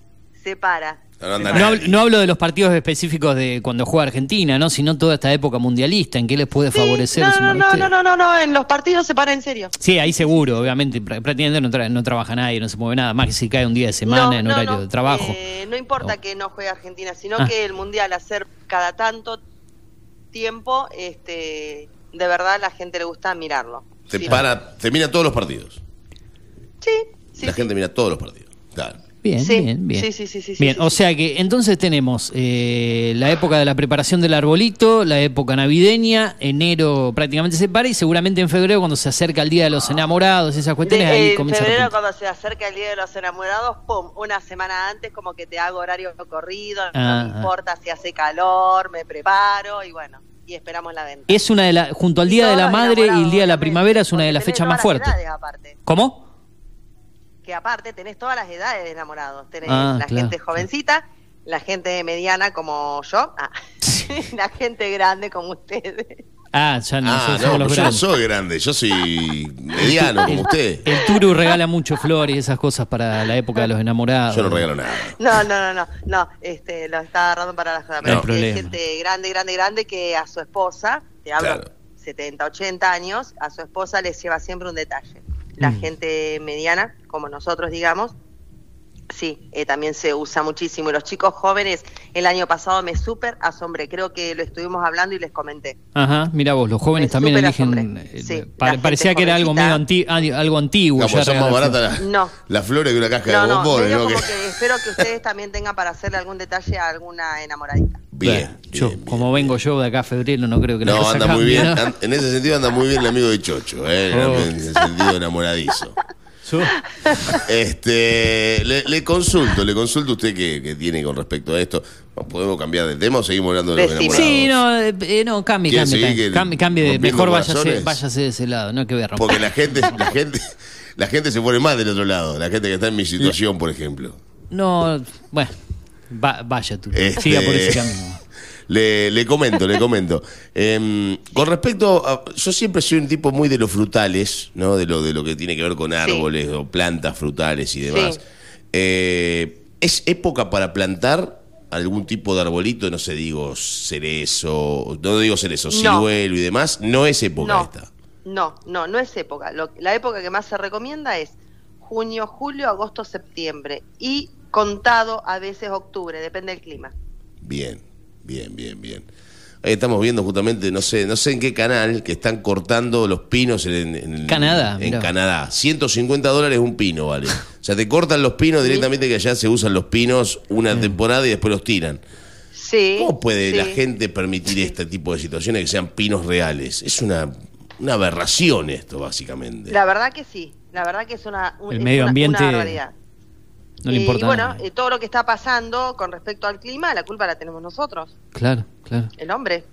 Se para. No hablo- de los partidos específicos de cuando juega Argentina, ¿no? Sino toda esta época mundialista, ¿en qué les puede Sí, favorecer no, no, a no, no, no, no, no. En los partidos se para en serio. Sí, ahí seguro, obviamente. pr- Prácticamente no, tra- no trabaja nadie, no se mueve nada. Más que si cae un día de semana No, en horario no. de trabajo. Eh, no importa No. que no juegue Argentina, sino Ah. que el mundial hacer cada tanto tiempo, este, de verdad la gente le gusta mirarlo. Te Sí. para, te mira todos los partidos. Sí, sí, la gente mira todos los partidos. Claro. Bien, Sí, bien, bien. sí, sí, sí, sí, Bien, sí, o sea que entonces tenemos eh, la época de la preparación del arbolito, la época navideña, enero prácticamente se para y seguramente en febrero cuando se acerca el Día de los Enamorados, esas cuestiones, De- ahí en comienza a febrero, cuando se acerca el Día de los Enamorados, pum, una semana antes como que te hago horario corrido, Ah, no ah. me importa si hace calor, me preparo y bueno, y esperamos la venta. Es una de las, junto al Día de la Madre y el Día de la Primavera es una de las fechas más fuertes. ¿Cómo? Que aparte tenés todas las edades de enamorados. Tenés Ah, la claro, gente jovencita, la gente mediana como yo, ah, la gente grande como ustedes. Ah, ya no, Ah, los yo no soy grande, yo soy mediano como usted. El Turu regala mucho flores y esas cosas para la época de los enamorados. Yo no regalo nada. No, no, no, no, no, este, lo está agarrando para la joda. No pero hay gente grande, grande, grande que a su esposa, te hablo Claro. 70, 80 años, a su esposa les lleva siempre un detalle. La Mm. gente mediana, como nosotros digamos, sí, eh, también se usa muchísimo. Y los chicos jóvenes, el año pasado me súper asombré, creo que lo estuvimos hablando y les comenté. Ajá, mira vos, los jóvenes Me también eligen. eh, Sí, pa- la gente parecía que era algo medio anti- algo antiguo. Digamos, ya son más baratas las No. las flores que una caja No, de no, bombones, ¿no? Que- que espero que ustedes también tengan para hacerle algún detalle a alguna enamoradita. Bien, yo, bien, bien. como vengo yo de acá a febrero, no creo que la No, cosa anda muy cambie, bien. ¿no? En ese sentido anda muy bien el amigo de Chocho, ¿eh? Oh. en el sentido enamoradizo. Este, le, le consulto, le consulto a usted qué, qué tiene con respecto a esto. ¿Podemos cambiar de tema o seguimos hablando de los enamorados? Sí, no, eh, eh, no, cambie, ¿Quiere cambie, cambie, que- cambie, cambie de- mejor váyase, váyase de ese lado, no que voy a romper. Porque la gente, la gente, la gente se pone mal del otro lado. La gente que está en mi situación, por ejemplo. No, bueno, va- vaya tú, Este, siga por ese camino. Le, le comento, le comento. Em, con respecto a. Yo siempre soy un tipo muy de los frutales, ¿no? De lo, de lo que tiene que ver con árboles o plantas frutales y demás. Sí. Eh, ¿Es época para plantar algún tipo de arbolito? No sé, digo cerezo, no digo cerezo, No. ciruelo y demás. No es época No, esta. no, no, no es época. Lo- la época que más se recomienda es junio, julio, agosto, septiembre y contado a veces octubre, depende del clima. Bien, bien, bien, bien. Ahí estamos viendo justamente, no sé, no sé en qué canal, que están cortando los pinos en, en- Canadá, En mirá. Canadá. 150 dólares un pino, vale. O sea, te cortan los pinos directamente que allá se usan los pinos una temporada y después los tiran. Sí. ¿Cómo puede sí. la gente permitir este tipo de situaciones que sean pinos reales? Es una, una aberración esto, básicamente. La verdad que sí, la verdad que es una, un- El es medio una- ambiente una. No le importa y bueno, eh, todo lo que está pasando con respecto al clima, la culpa la tenemos nosotros, Claro, claro. el hombre.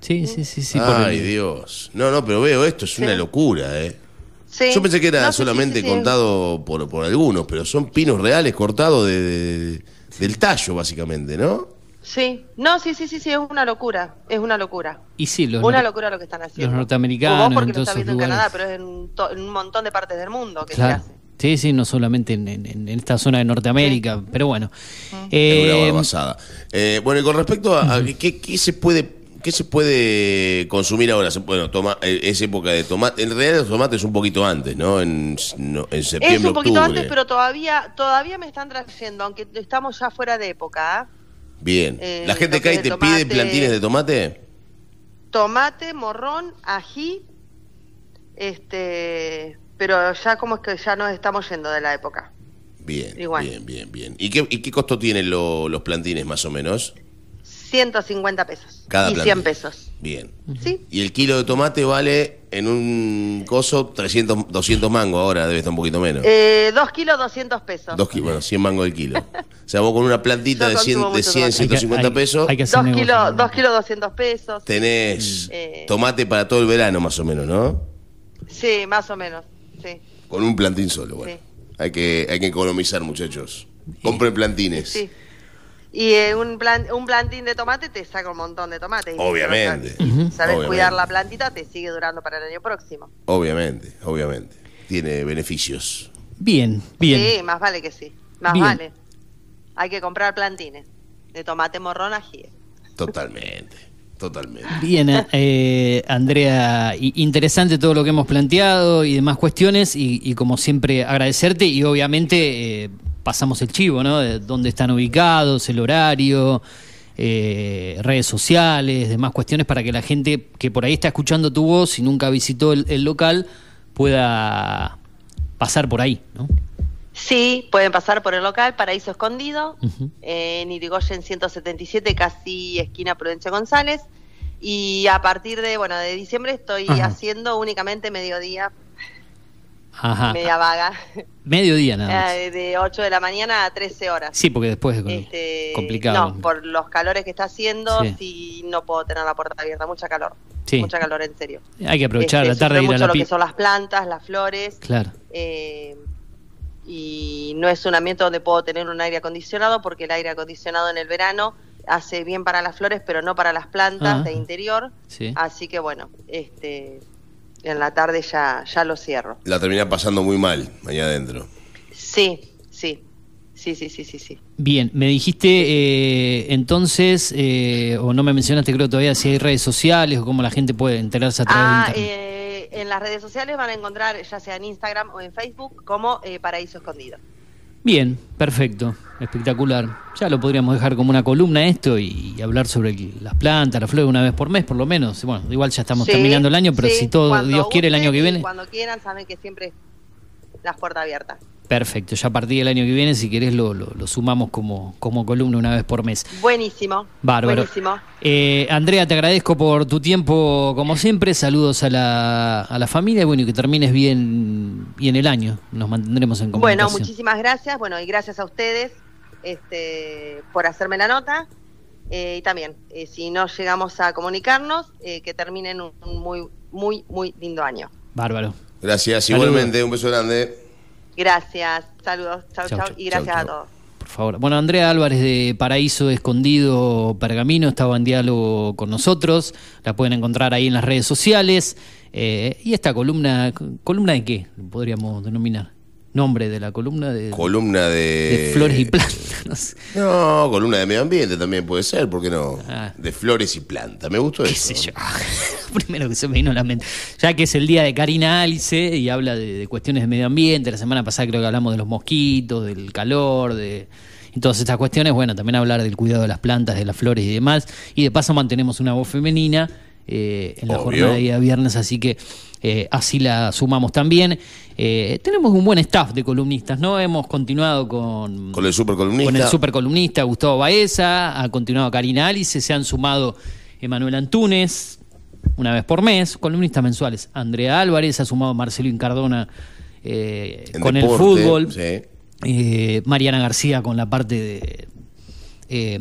Sí, sí, sí, sí. por Ay, el- Dios. No, no, pero veo esto, es Sí. una locura, ¿eh? Sí. Yo pensé que era No, sí, sí, solamente sí, sí. contado por, por algunos, pero son pinos reales cortados de, de- del tallo, básicamente, ¿no? Sí, no, sí, sí, sí, sí, es una locura, es una locura. Y sí, los, una locura lo que están haciendo. norteamericanos, O vos porque en lo esos viendo en. Canadá, pero es en, to- en un montón de partes del mundo que Claro. se hace. Sí, sí, no solamente en, en- en esta zona de Norteamérica, pero bueno. Eh, una barbasada. Eh, bueno, y con respecto a, a ¿qué, qué se puede qué se puede consumir ahora, bueno, toma, eh, es época de tomate, en realidad los tomates un poquito antes, ¿no? En, no, en septiembre, Es un poquito octubre. antes, pero todavía todavía me están trayendo, aunque estamos ya fuera de época. ¿ah? Bien. eh, ¿La gente cae y te de pide plantines de tomate? Tomate, morrón, ají, este, pero ya como es que ya nos estamos yendo de la época. Bien, Igual. bien, bien, bien. ¿Y qué, y qué costo tienen lo- los plantines, más o menos? 150 pesos Cada y plantín. 100 pesos. Bien. ¿Sí? Y el kilo de tomate vale en un coso 300, 200 mangos ahora, debe estar un poquito menos. Eh, dos kilos, 200 pesos. Dos kilos, bueno, 100 mangos el kilo. O sea, vos con una plantita de 100, consumo de mucho 100 tomate. hay que- 150 hay- pesos, hay que hacer Dos kilos, dos kilos, 200 pesos. tenés Eh. tomate para todo el verano, más o menos, ¿no? Sí, más o menos. Sí. Con un plantín solo, bueno. Sí. Hay, que, hay que economizar, muchachos. Compren plantines. Sí. Y eh, un, plan, un plantín de tomate te saca un montón de tomates. Y Obviamente. sabes- Sabes Obviamente. cuidar la plantita, te sigue durando para el año próximo. Obviamente, obviamente. Tiene beneficios. Bien, bien. Sí, más vale que sí. Más Bien. vale. Hay que comprar plantines de tomate morrón ají. Totalmente. Totalmente. Bien, eh, Andrea, interesante todo lo que hemos planteado y demás cuestiones y, y como siempre agradecerte y obviamente eh, pasamos el chivo, ¿no? De dónde están ubicados, el horario, eh, redes sociales, demás cuestiones para que la gente que por ahí está escuchando tu voz y nunca visitó el, el local pueda pasar por ahí, ¿no? Sí, pueden pasar por el local Paraíso Escondido, Ujú. en Irigoyen 177, casi esquina Prudencia González. Y a partir de, bueno, de diciembre estoy Ajá. haciendo únicamente mediodía, Ajá. media vaga, Mediodía nada más. eh, de 8 de la mañana a 13 horas. Sí, porque después es Este, complicado. No, por los calores que está haciendo, Sí. sí. no puedo tener la puerta abierta, mucha calor. Sí. Mucha calor, en serio. Hay que aprovechar Este, la tarde sufre ir a mucho la lo que son las plantas, las flores. Claro. eh, y no es un ambiente donde puedo tener un aire acondicionado porque el aire acondicionado en el verano hace bien para las flores pero no para las plantas Ah. de interior Sí. así que bueno este en la tarde ya ya lo cierro La terminás pasando muy mal allá adentro. sí sí sí sí sí sí sí Bien, me dijiste eh, entonces, eh, o no me mencionaste creo todavía si hay redes sociales o cómo la gente puede enterarse a través Ah, de internet. eh, en las redes sociales van a encontrar ya sea en Instagram o en Facebook como eh, Paraíso Escondido Bien, perfecto, espectacular. Ya lo podríamos dejar como una columna esto y, hablar sobre el- las plantas, las flores una vez por mes por lo menos. Bueno, igual ya estamos Sí, terminando el año, pero sí, si todo Dios quiere el año que viene. cuando quieran saben que siempre las puertas abiertas Perfecto, ya a partir del año que viene, si querés, lo, lo- lo sumamos como, como columna una vez por mes. buenísimo Bárbaro. buenísimo Eh, Andrea, te agradezco por tu tiempo, como siempre. Saludos a la, a la familia y bueno, y que termines bien, bien el año. Nos mantendremos en Bueno, comunicación. muchísimas gracias. Bueno, y gracias a ustedes este, por hacerme la nota. Eh, y también, eh, si no llegamos a comunicarnos, eh, que terminen un, un muy, muy, muy lindo año. Bárbaro. Gracias, igualmente, un beso grande. Gracias, saludos, chau, Chau, y gracias Chau, a todos. Por favor. Bueno, Andrea Álvarez de Paraíso Escondido Pergamino estaba en diálogo con nosotros. La pueden encontrar ahí en las redes sociales. Eh, y esta columna, ¿columna de qué? Podríamos denominar. Nombre de la columna de, Columna de. de flores y plantas. No sé. No, columna de medio ambiente también puede ser, ¿por qué no? Ah. De flores y plantas. Me gustó qué eso. sé yo. Primero que se me vino a la mente. Ya que es el día de Karina Alice y habla de, de cuestiones de medio ambiente. La semana pasada creo que hablamos de los mosquitos, del calor, de y todas estas cuestiones. Bueno, también hablar del cuidado de las plantas, de las flores y demás. Y de paso mantenemos una voz femenina eh, en la Obvio. jornada de día viernes, así que eh, así la sumamos también. Eh, tenemos un buen staff de columnistas, ¿no? Hemos continuado con, Con el super columnista. con el supercolumnista Gustavo Baeza, ha continuado Karina Alice, se han sumado Emanuel Antunes, una vez por mes, columnistas mensuales. Andrea Álvarez, ha sumado Marcelo Incardona con el fútbol. sí. Mariana García con la parte de eh,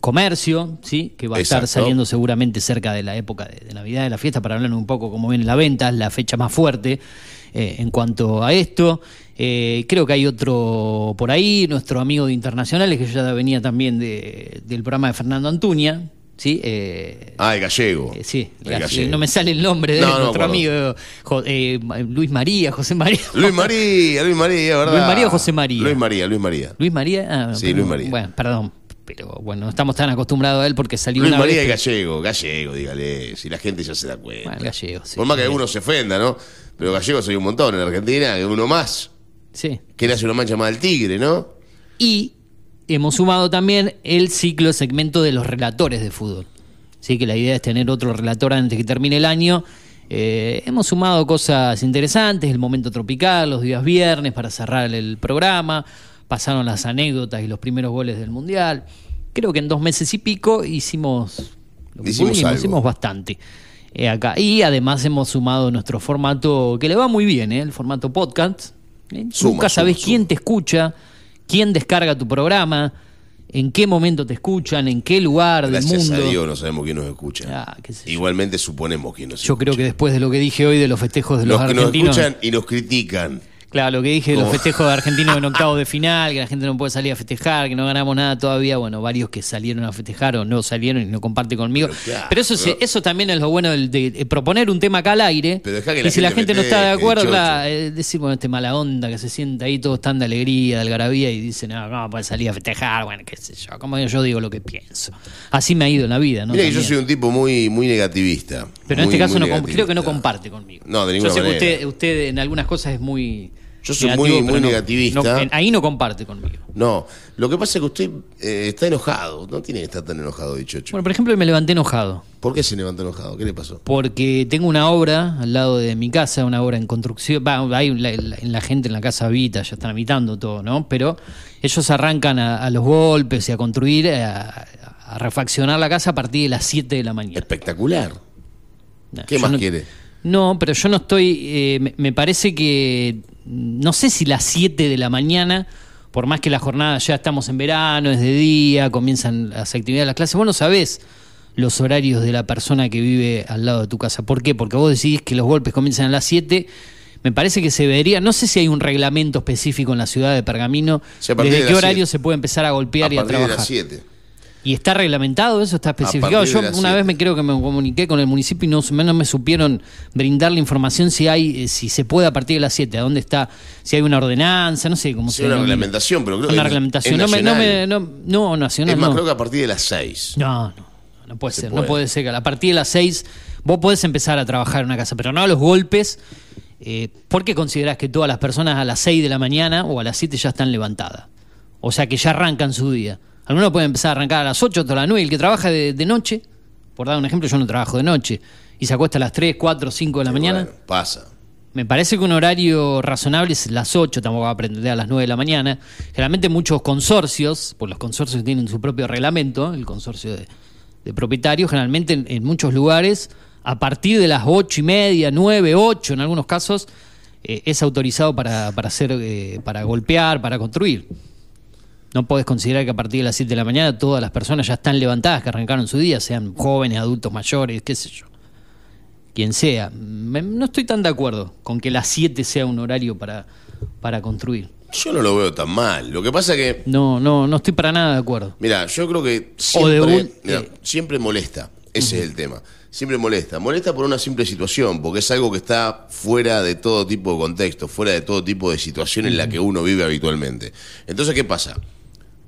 comercio, ¿sí? que va a estar saliendo seguramente cerca de la época de, de Navidad, de la fiesta, para hablar un poco cómo viene la venta, es la fecha más fuerte eh, en cuanto a esto. Eh, creo que hay otro por ahí, nuestro amigo de Internacionales, que ya venía también de- del programa de Fernando Antuña. ¿Sí? Eh, Ah, el gallego. eh, sí, El gallego. no me sale el nombre de No, no nuestro amigo Jo- eh, Luis María, José María. Luis María, Luis María, ¿verdad? Luis María o José María. Luis María, Luis María. Luis María. ah, Sí, Luis María. Bueno, perdón, pero bueno, no estamos tan acostumbrados a él porque salió Luis una María vez. pero- gallego, gallego, dígale, si la gente ya se da cuenta. Bueno, gallego, sí. Por más que uno se ofenda, ¿no? Pero gallegos hay un montón en Argentina, uno más. Sí. Que le hace una mancha más al tigre, ¿no? Y hemos sumado también el ciclo segmento de los relatores de fútbol. Sí, que la idea es tener otro relator antes que termine el año. Eh, hemos sumado cosas interesantes, el momento tropical, los días viernes para cerrar el programa, pasaron las anécdotas y los primeros goles del Mundial. Creo que en dos meses y pico hicimos, lo que Hicimos pudimos, hicimos bastante. eh, acá. Y además hemos sumado nuestro formato, que le va muy bien, ¿eh? el formato podcast. ¿eh? Suma, Nunca suma. quién te escucha, quién descarga tu programa, en qué momento te escuchan, en qué lugar Gracias del mundo. a Dios no sabemos quién nos escucha. Ah, yo. Igualmente suponemos quién nos Yo creo que escucha. después de lo que dije hoy de los festejos de los, Los que nos escuchan y nos critican. Claro, lo que dije de los Oh. festejos de argentinos en octavos de final, que la gente no puede salir a festejar, que no ganamos nada todavía. Bueno, varios que salieron a festejar o no salieron y no comparten conmigo. Pero claro, Pero eso, eso también es lo bueno de, de proponer un tema acá al aire. Pero que y la si la gente no está de acuerdo, claro, eh, decir, bueno, este mala onda que se sienta ahí, todos están de alegría, de algarabía, y dicen, no, no, pueden salir a festejar, bueno, qué sé yo. Como yo digo lo que pienso. Así me ha ido en la vida, ¿no? Mira que yo También. soy un tipo muy, muy negativista. Pero en este caso no, creo que no comparte conmigo. No, de ninguna Yo sé que usted, usted en algunas cosas es muy Yo soy negativo, muy- muy no- negativista. no, en- ahí no comparte conmigo. No, lo que pasa es que usted eh, está enojado. No tiene que estar tan enojado, dicho Bueno, por ejemplo, me levanté enojado. ¿Por qué se levantó enojado? ¿Qué le pasó? Porque tengo una obra al lado de mi casa, una obra en construcción. Va, hay la, la- la gente en la casa habita, ya están habitando todo, ¿no? Pero ellos arrancan a, a los golpes y a construir, eh, a, a refaccionar la casa a partir de las 7 de la mañana. Espectacular. No, ¿Qué más quiere? No, pero yo no estoy. eh, me, me parece que. No sé si las 7 de la mañana, por más que la jornada ya estamos en verano, es de día, comienzan las actividades de las clases, vos no sabés los horarios de la persona que vive al lado de tu casa. ¿Por qué? Porque vos decís que los golpes comienzan a las 7. Me parece que se debería. No sé si hay un reglamento específico en la ciudad de Pergamino. Desde de qué horario siete. se puede empezar a golpear a y a partir de trabajar. las 7. ¿Y está reglamentado eso? ¿Está especificado? Yo una vez me creo que me comuniqué con el municipio y no, no me supieron brindar la información si hay, eh, si se puede a partir de las 7, a dónde está, si hay una ordenanza, no sé cómo Sí, se una denomina. reglamentación, pero creo que Una es- reglamentación. es no, me, no, me, no, no, nacional Es más, no. creo que a partir de las 6. No, no, no puede Se ser, puede. no puede ser que a partir de las 6 vos podés empezar a trabajar en una casa, pero no a los golpes. Eh, ¿Por qué considerás que todas las personas a las 6 de la mañana o a las 7 ya están levantadas? O sea que ya arrancan su día. Algunos pueden empezar a arrancar a las 8, otros a las 9. El que trabaja de, de noche, por dar un ejemplo, yo no trabajo de noche, y se acuesta a las 3, 4, 5 de la mañana. Bueno, pasa. Me parece que un horario razonable es las 8, tampoco va a aprender a las 9 de la mañana. Generalmente muchos consorcios, pues los consorcios tienen su propio reglamento, el consorcio de, de propietarios, generalmente en, en muchos lugares, a partir de las 8 y media, 9, 8 en algunos casos, eh, es autorizado para, para, hacer, eh, para golpear, para construir. No podés considerar que a partir de las 7 de la mañana todas las personas ya están levantadas, que arrancaron su día, sean jóvenes, adultos mayores, qué sé yo quien sea. Me- no estoy tan de acuerdo con que las 7 sea un horario para, para construir. Yo no lo veo tan mal. Lo que pasa que, No, no, no estoy para nada de acuerdo. mira, yo creo que O de siempre, un- mirá, eh. siempre molesta. Ese es el tema. Siempre molesta. Molesta por una simple situación, porque es algo que está fuera de todo tipo de contexto, fuera de todo tipo de situación en la que uno vive habitualmente. Entonces, ¿qué pasa?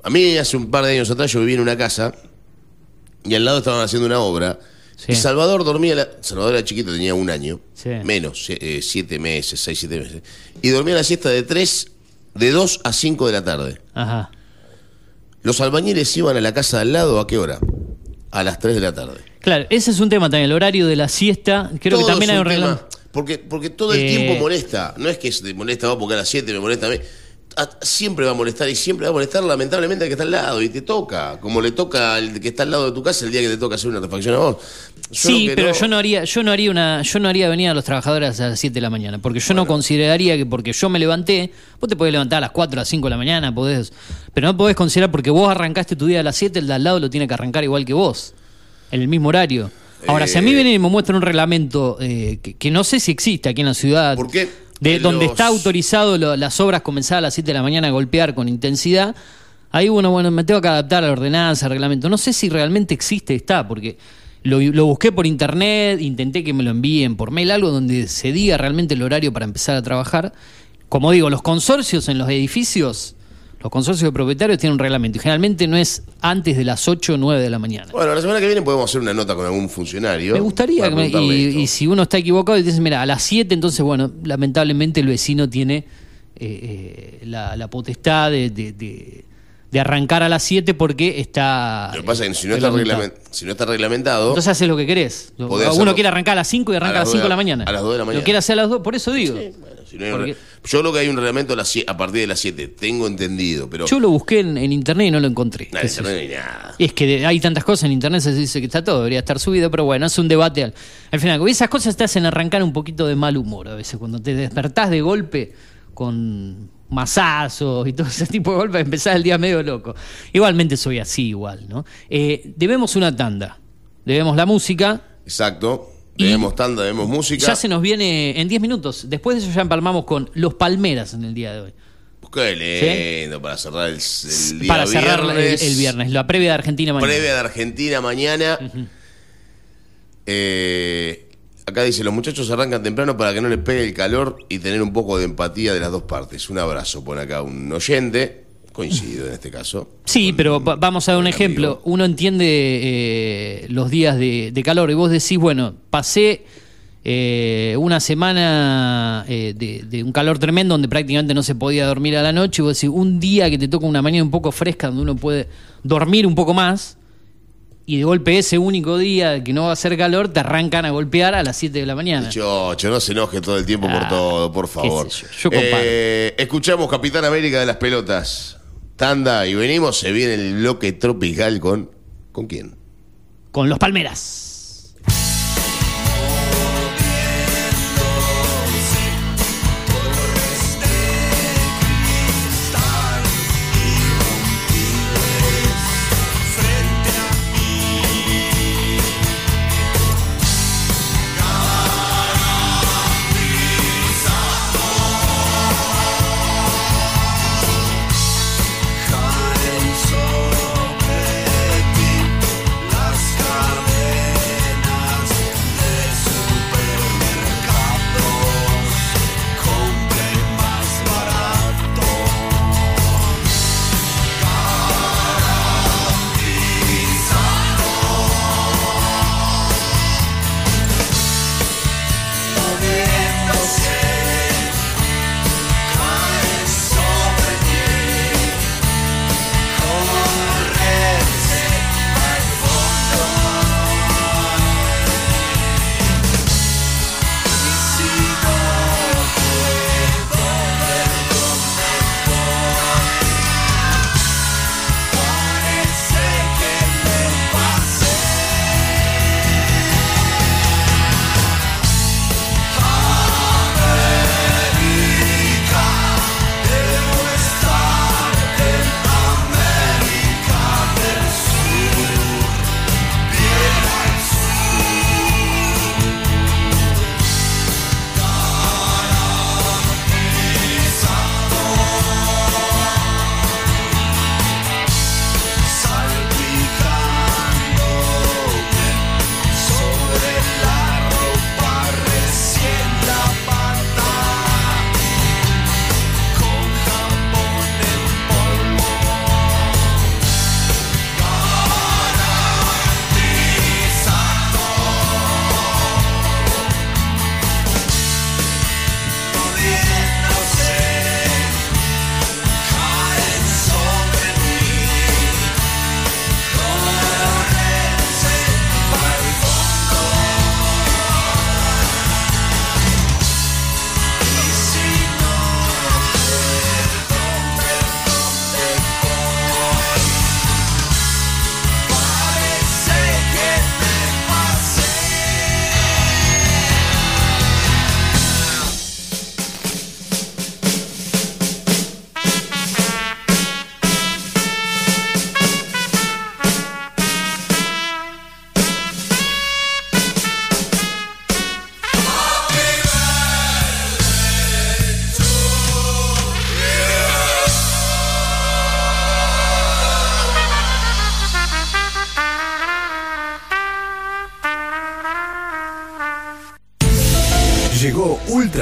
A mí hace un par de años atrás yo vivía en una casa y al lado estaban haciendo una obra. Sí. Y Salvador dormía, la- Salvador era chiquito, tenía un año, Sí. menos, eh, siete meses, seis, siete meses. Y dormía la siesta de tres, de dos a cinco de la tarde. Ajá. Los albañiles iban a la casa de al lado, ¿a qué hora? A las 3 de la tarde. Claro, ese es un tema también, el horario de la siesta. Creo Todo que también hay un reglamento. Porque, porque todo el Eh, tiempo molesta. No es que molesta a vos porque a las 7 me molesta a mí. Siempre va a molestar y siempre va a molestar lamentablemente al que está al lado y te toca, como le toca al que está al lado de tu casa el día que te toca hacer una refacción a vos. Yo Sí, pero no- yo no haría, yo no haría una, yo no haría venir a los trabajadores a las 7 de la mañana, porque yo no consideraría que porque yo me levanté, vos te podés levantar a las 4, a las 5 de la mañana, podés, pero no podés considerar porque vos arrancaste tu día a las 7, el de al lado lo tiene que arrancar igual que vos, en el mismo horario. Ahora, si a mí Eh. vienen y me muestran un reglamento eh, que, que no sé si existe aquí en la ciudad, ¿Por qué? De donde los- está autorizado lo- las obras comenzar a las 7 de la mañana a golpear con intensidad, ahí bueno, bueno, me tengo que adaptar a la ordenanza, al reglamento. No sé si realmente existe, está, porque lo, lo busqué por internet, intenté que me lo envíen por mail, algo donde se diga realmente el horario para empezar a trabajar. Como digo, los consorcios en los edificios, los consorcios de propietarios tienen un reglamento y generalmente no es antes de las 8 o 9 de la mañana. Bueno, la semana que viene podemos hacer una nota con algún funcionario. Me gustaría, que me- y, si uno está equivocado y dice, mira, a las 7, entonces, bueno, lamentablemente el vecino tiene eh, eh, la, la potestad de, de- de- de arrancar a las 7 porque está... Lo que pasa es que si no, está reglamentado. reglament- si no está reglamentado, Entonces haces lo que querés. Uno hacerlo quiere arrancar a las 5 y arranca a, las las 5 de la mañana. a las dos de la mañana. Lo quiere hacer a las 2, por eso digo. bueno, si no un yo creo que hay un reglamento a, las sie- a partir de las 7, tengo entendido, pero Yo lo busqué en, en internet y no lo encontré. No hay nada. Es que hay tantas cosas en internet, se dice que está todo, debería estar subido, pero bueno, es un debate al, al final. Y esas cosas te hacen arrancar un poquito de mal humor a veces, cuando te despertás de golpe con mazazos y todo ese tipo de golpes, empezás el día medio loco. Igualmente soy así igual, ¿no? Eh, debemos una tanda, debemos la música, Exacto. Debemos tanda, debemos música. ya se nos viene en 10 minutos, después de eso ya empalmamos con Los Palmeras en el día de hoy. Qué lindo para cerrar el, el día Para cerrar el, viernes. el viernes, la previa de Argentina mañana. Previa de Argentina mañana. Eh, acá dice, los muchachos arrancan temprano para que no les pegue el calor y tener un poco de empatía de las dos partes. Un abrazo, pone acá un oyente. Coincido en este caso. Sí, pero va- vamos a dar un ejemplo. amigo. Uno entiende eh, los días de, de calor y vos decís, bueno, pasé eh, una semana eh, de, un calor tremendo donde prácticamente no se podía dormir a la noche. Y vos decís, un día que te toca una mañana un poco fresca donde uno puede dormir un poco más. Y de golpe ese único día que no va a hacer calor, te arrancan a golpear a las 7 de la mañana. Chocho, no se enoje todo el tiempo por ah, todo, por favor. Yo, eh, escuchamos Capitán América de las Pelotas. Tanda y venimos, se viene el bloque tropical con... ¿Con quién? Con los Palmeras.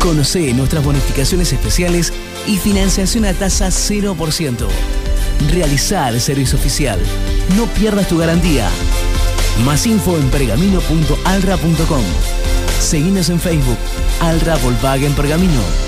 Conoce nuestras bonificaciones especiales y financiación a tasa 0%. Realizar el servicio oficial. No pierdas tu garantía. Más info en pergamino.alra.com. Seguinos en Facebook. Alra Volkswagen Pergamino.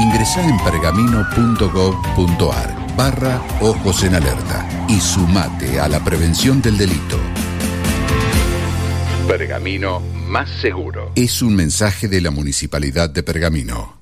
Ingresá en pergamino.gov.ar barra Ojos en Alerta y sumate a la prevención del delito. Pergamino más seguro. Es un mensaje de la Municipalidad de Pergamino.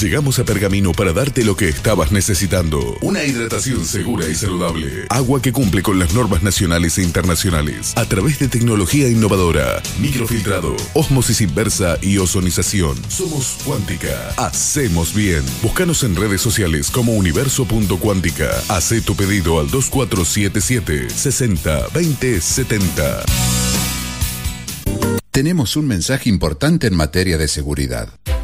Llegamos a Pergamino para darte lo que estabas necesitando. Una hidratación segura y saludable. Agua que cumple con las normas nacionales e internacionales. A través de tecnología innovadora. Microfiltrado, osmosis inversa y ozonización. Somos Cuántica. Hacemos bien. Búscanos en redes sociales como universo.cuántica. Haz tu pedido al 2477 60 20 70. Tenemos un mensaje importante en materia de seguridad.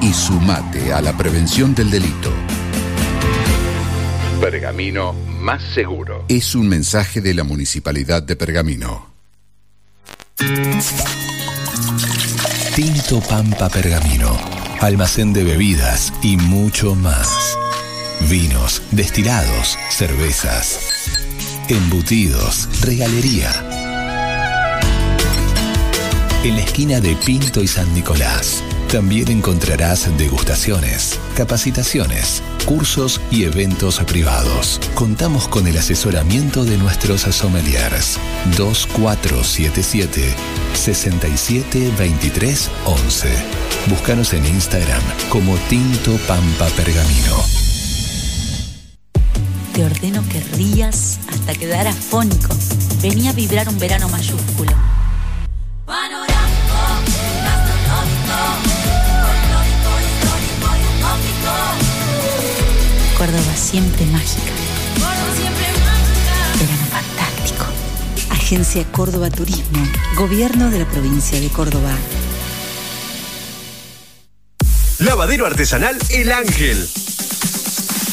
y sumate a la prevención del delito. Pergamino más seguro. Es un mensaje de la Municipalidad de Pergamino. Tinto Pampa Pergamino, almacén de bebidas y mucho más. Vinos, destilados, cervezas, embutidos, regalería. En la esquina de Pinto y San Nicolás también encontrarás degustaciones, capacitaciones, cursos y eventos privados. Contamos con el asesoramiento de nuestros sommeliers 2477 6723 11. Búscanos en Instagram como Tinto Pampa Pergamino. Te ordeno que rías hasta quedar afónico. Venía a vibrar un verano mayúsculo. Córdoba siempre mágica. Verano fantástico. Agencia Córdoba Turismo. Gobierno de la provincia de Córdoba. Lavadero artesanal El Ángel.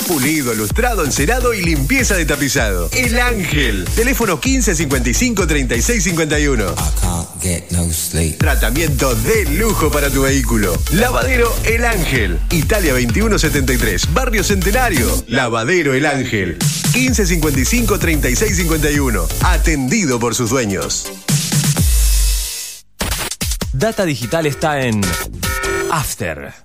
Pulido, lustrado, encerado y limpieza de tapizado. El Ángel. Teléfono 1555 3651. Tratamiento de lujo para tu vehículo. Lavadero El Ángel. Italia 2173. Barrio Centenario. Lavadero El Ángel. 1555 3651. Atendido por sus dueños. Data Digital está en After.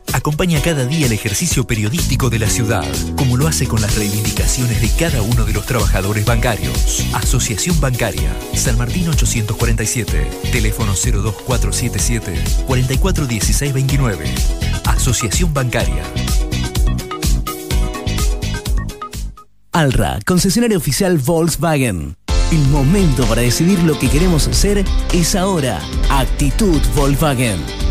acompaña cada día el ejercicio periodístico de la ciudad, como lo hace con las reivindicaciones de cada uno de los trabajadores bancarios. Asociación Bancaria, San Martín 847, teléfono 02477 441629. Asociación Bancaria. Alra, concesionario oficial Volkswagen. El momento para decidir lo que queremos hacer es ahora. Actitud Volkswagen.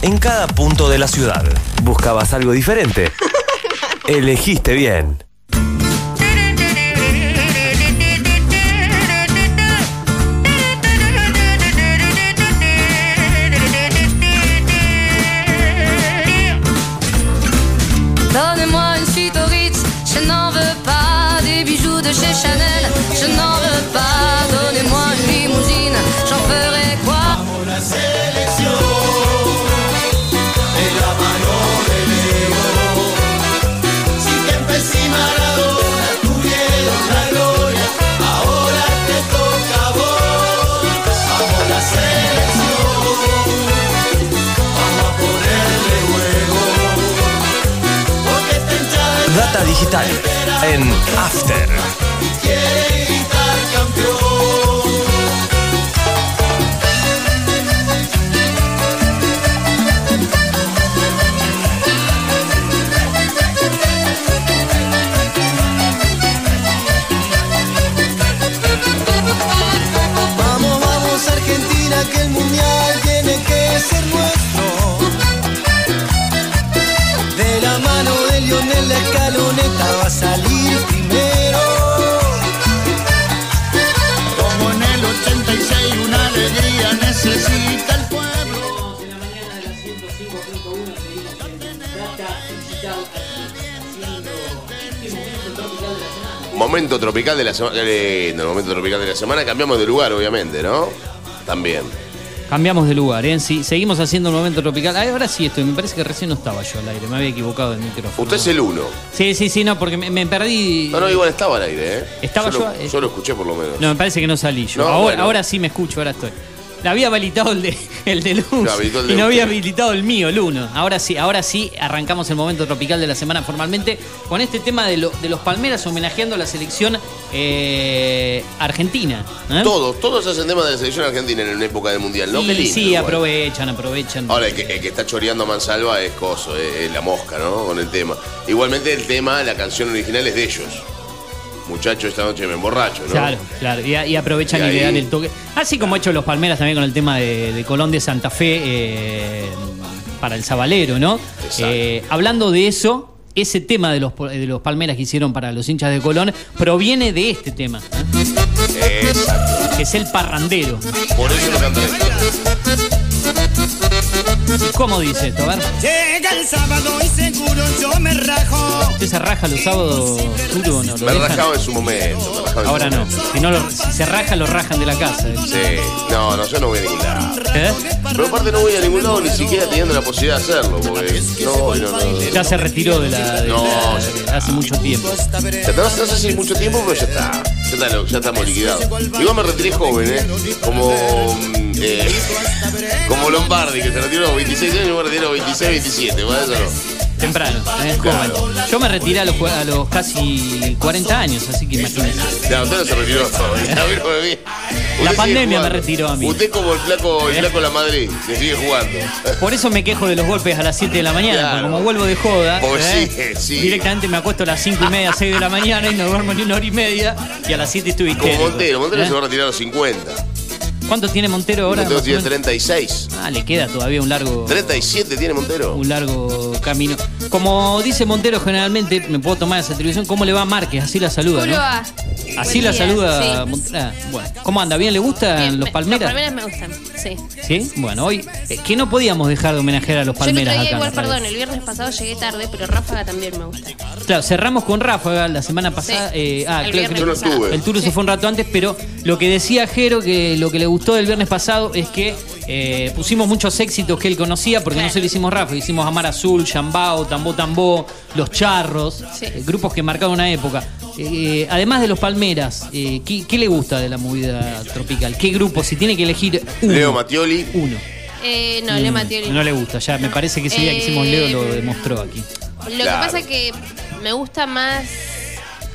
En cada punto de la ciudad. ¿Buscabas algo diferente? Elegiste bien. Donnez-moi une suite au Ritz, je n'en veux pas des bijoux de chez Chanel, je n'en veux en After. Momento tropical de la semana. Qué lindo, el momento tropical de la semana. Cambiamos de lugar, obviamente, ¿no? También. Cambiamos de lugar, ¿eh? Sí, seguimos haciendo el momento tropical. Ay, ahora sí estoy, me parece que recién no estaba yo al aire, me había equivocado del micrófono. Usted es el uno. Sí, sí, sí, no, porque me, me perdí. No, no, igual estaba al aire, ¿eh? Estaba yo. yo, lo- eh. yo lo escuché por lo menos. No, me parece que no salí yo. No, ahora, bueno. ahora sí me escucho, ahora estoy. Le había habilitado el de, el de Luz el de y no había usted. habilitado el mío, el uno. Ahora sí, ahora sí arrancamos el momento tropical de la semana formalmente con este tema de, lo- de los Palmeras homenajeando a la selección eh, argentina. ¿eh? Todos, todos hacen temas de la selección argentina en una época del mundial, ¿no? Qué Sí, lindo, sí, igual. aprovechan, aprovechan. Ahora, el que, el que está choreando a Mansalva es Coso, es, es la mosca, ¿no? Con el tema. Igualmente, el tema, la canción original es de ellos. Muchacho, esta noche me emborracho, ¿no? Claro, claro. Y, y aprovechan Y y, le dan el toque. Así como ha hecho los Palmeras también con el tema de, de Colón de Santa Fe eh, para el Zabalero, ¿no? Eh, hablando de eso, ese tema de los, de los Palmeras que hicieron para los hinchas de Colón proviene de este tema. ¿eh? Exacto. Que es el parrandero. Por eso lo cantaré. ¿Cómo dice esto? A ver. Llega el sábado y seguro. ¿Usted se raja los sábados, o no? ¿Lo Me dejan? rajaba en su momento. me rajaba en su Ahora no. momento. Si, no lo- si se raja, lo rajan de la casa. ¿eh? Sí. No, no, yo no voy a ningún lado. ¿Eh? Pero aparte no voy a ningún lado ni siquiera teniendo la posibilidad de hacerlo, porque no no, no. no. Ya se retiró de la. de No, la- hace mucho tiempo. Está, no sé si mucho tiempo, pero ya está. Ya, está, ya estamos liquidados. Igual me retiré joven, ¿eh? Como. mm, eh, como Lombardi, que se retiró a los 26 años, yo me retiré a los 26, 27. Bueno, eso no. Temprano, ¿eh? joven. Yo me retiré a los, a los casi 40 años, así que imagínense. Ya, usted no se retiró. A ver, como vi. La pandemia me retiró a mí. Usted como el flaco, el flaco La Madrid, que sigue jugando. Por eso me quejo de los golpes a las 7 de la mañana, Claro. porque como vuelvo de joda, Pues ¿eh? sí, sí. directamente me acuesto a las 5 y media, 6 de la mañana y no duermo ni una hora y media, y a las 7 estoy Como histérico. Montero. Montero ¿eh? se va a retirar a los 50. ¿Cuánto tiene Montero ahora? Montero tiene menos? 36. Ah, le queda todavía un largo... 37 tiene Montero. Un largo camino. Como dice Montero generalmente, me puedo tomar esa atribución, ¿cómo le va a Márquez? Así la saluda, ¿Cómo ¿no? Así Buen la día, saluda sí. Montero. Ah, Bueno, ¿cómo anda? ¿Bien le gustan Bien, los me- Palmeras? Los palmeras me gustan, sí. ¿Sí? Bueno, hoy, eh, que no podíamos dejar de homenajear a los Yo Palmeras día acá. igual, perdón, el viernes pasado llegué tarde, pero Ráfaga también me gusta. Claro, cerramos con Ráfaga la semana pasada. Sí. eh, ah, El claro, que- Yo no estuve. El Turo se fue un rato antes, pero lo que decía Jero, que lo que le gustó del viernes pasado es que eh, pusimos muchos éxitos que él conocía, porque no se lo hicimos Rafa, hicimos Amar Azul, Yambao, Tambó Tambó, Los Charros, eh, grupos que marcaron una época. Eh, además de los Palmeras, eh, ¿qué, qué le gusta de la movida tropical? ¿Qué grupo? Si tiene que elegir uno. Leo Mattioli. Uno. Eh, no, le Matioli. No le gusta, ya me parece que ese día que hicimos Leo lo demostró aquí. Lo que pasa es que me gusta más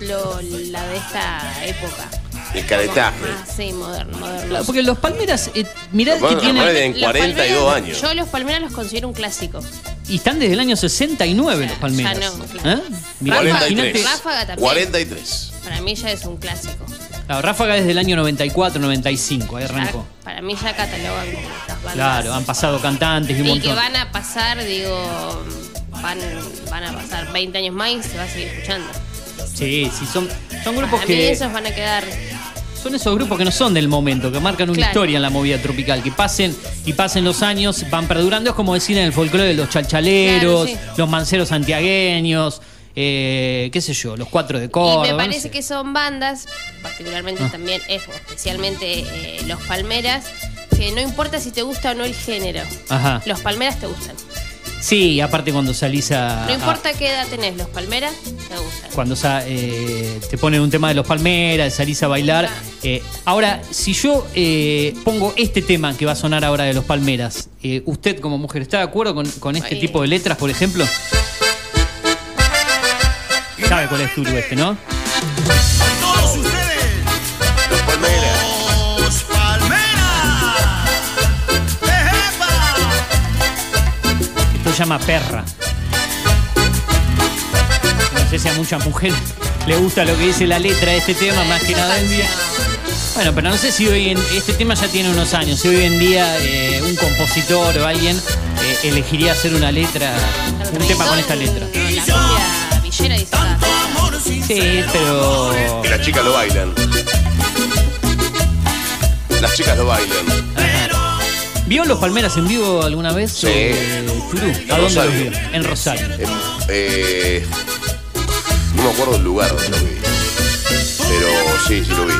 lo, la de esta época. El caretaje. Más, sí, moderno, moderno. Porque los Palmeras, eh, mirá Los que Palmeras tienen. tienen 42 años. Yo los Palmeras los considero un clásico. Y están desde el año 69 los Palmeras. Ya no, claro. ¿Eh? Mirá, imagínate. 43. Ráfaga también. 43. Para mí ya es un clásico. Claro, Ráfaga desde el año 94, 95, ahí arrancó. Para mí ya catalogan como estas bandas. Claro, han pasado cantantes y un Y que montón. van a pasar, digo, van, van a pasar 20 años más y se va a seguir escuchando. Sí, sí, son, son grupos Para mí que. esos van a quedar. Son esos grupos que no son del momento, que marcan una Claro. historia en la movida tropical, que pasen y pasen los años, van perdurando. Es como decir en el folclore de los chalchaleros, Claro, sí. los manceros santiagueños, eh, qué sé yo, los cuatro de Y Córdoba. me no parece sé. que son bandas, particularmente Ah. también, eh, especialmente eh, los Palmeras, que no importa si te gusta o no el género, Ajá. los Palmeras te gustan. Sí, aparte cuando salís a. No a- importa qué edad tenés, los Palmeras te gustan. cuando eh, te ponen un tema de los palmeras, salís a bailar. Eh, ahora, si yo eh, pongo este tema que va a sonar ahora de los palmeras, eh, ¿usted como mujer está de acuerdo con, con este Ay. tipo de letras, por ejemplo? Sabe cuál es Turu este, ¿no? Llama perra. No sé si a muchas mujeres le gusta lo que dice la letra de este tema, más que nada en día. Bueno, pero no sé si hoy en este tema ya tiene unos años. Si hoy en día eh, un compositor o alguien eh, elegiría hacer una letra, un tema con esta letra. La villera dice. Sí, pero. Y las chicas lo bailan. Las chicas lo bailan. ¿Vio los Palmeras en vivo alguna vez? Sí. Eh, ¿A dónde los vio? En Rosario. En- eh, no me acuerdo el lugar donde lo vi. Pero sí, sí lo vi.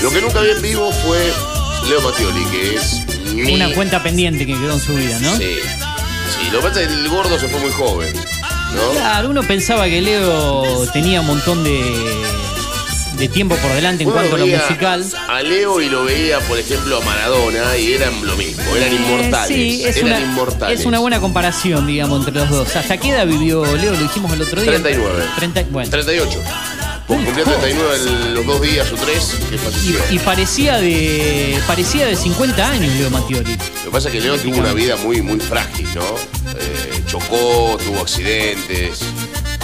Lo que nunca vi en vivo fue Leo Mattioli, que es mi... Una cuenta pendiente que quedó en su vida, ¿no? Sí. Sí, lo que pasa es que el gordo se fue muy joven. ¿No? Claro, uno pensaba que Leo tenía un montón de, de tiempo por delante en Uno cuanto a lo musical. A Leo y lo veía, por ejemplo, a Maradona y eran lo mismo, eran inmortales. Eh, Sí, es eran una, inmortales. es una buena comparación, digamos, entre los dos. ¿Hasta qué edad vivió Leo? Lo dijimos el otro día. 39. 30, bueno. 38. Cumplió 39 el- los dos días o tres que falleció. Y parecía de parecía de 50 años Leo Mattioli. Lo que pasa es que Leo tuvo una vida muy, muy frágil, ¿no? Eh, chocó, tuvo accidentes,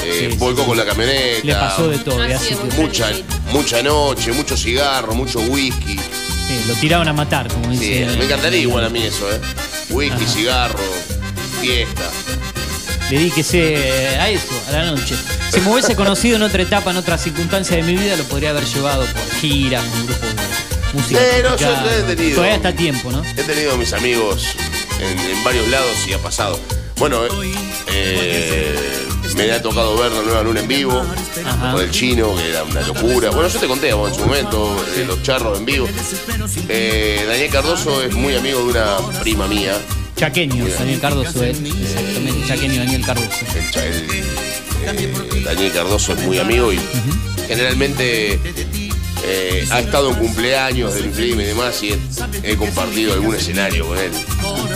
eh, Sí, volcó sí. con la camioneta. Le pasó de todo. Ah, Mucha, mucha noche, mucho cigarro, mucho whisky. sí, lo tiraron a matar, como Sí, dice. me encantaría igual a mí eso, ¿eh? Whisky, Ajá. cigarro, fiesta. Dedíquese a eso, a la noche. Si me hubiese conocido en otra etapa, en otra circunstancia de mi vida, lo podría haber llevado por giras, con grupos de música. Sí, no, yo he tenido. Todavía está a tiempo, ¿no? He tenido a mis amigos en, en varios lados y ha pasado. Bueno, eh, me ha tocado ver la nueva luna en vivo Ajá. con el chino, que era una locura. Bueno, yo te conté vos en su momento, eh, los charros en vivo. Eh, Daniel Cardoso es muy amigo de una prima mía. Chaqueño, Mira. Daniel Cardoso, ¿eh? Exactamente, chaqueño Daniel Cardoso. El cha- el, eh, Daniel Cardoso es muy amigo y generalmente eh, ha estado en cumpleaños del film y demás y he, he compartido algún escenario con él.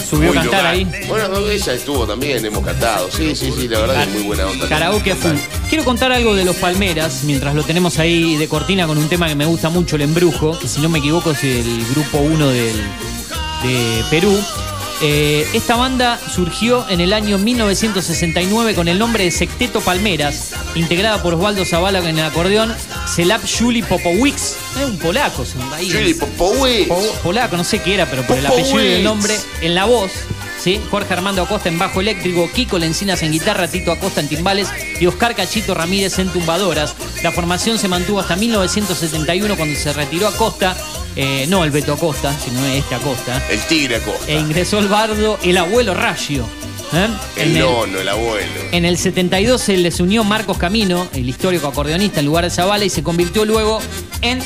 Subió a cantar ahí. Bueno, no, ella estuvo también, hemos cantado. Sí, sí, sí, la verdad que es muy buena onda. Karaoke a full. Quiero contar algo de los Palmeras, mientras lo tenemos ahí de cortina con un tema que me gusta mucho, el embrujo, que si no me equivoco es el grupo 1 del, de Perú. Eh, esta banda surgió en el año 1969 con el nombre de Secteto Palmeras, integrada por Osvaldo Zavala en el acordeón, Celap Juli Popowicz, eh, un polaco. Juli Popowicz. Po- polaco, no sé qué era, pero por el Popowicz. apellido y el nombre, en la voz, ¿sí? Jorge Armando Acosta en bajo eléctrico, Kiko Lencinas en guitarra, Tito Acosta en timbales y Oscar Cachito Ramírez en tumbadoras. La formación se mantuvo hasta 1971 cuando se retiró Acosta, eh, no el Beto Acosta, sino este Acosta, El tigre Acosta. e ingresó el bardo el abuelo Raggio. ¿eh? el En el- nono, el abuelo. en el 72 se les unió Marcos Camino, el histórico acordeonista en lugar de Zavala, y se convirtió luego en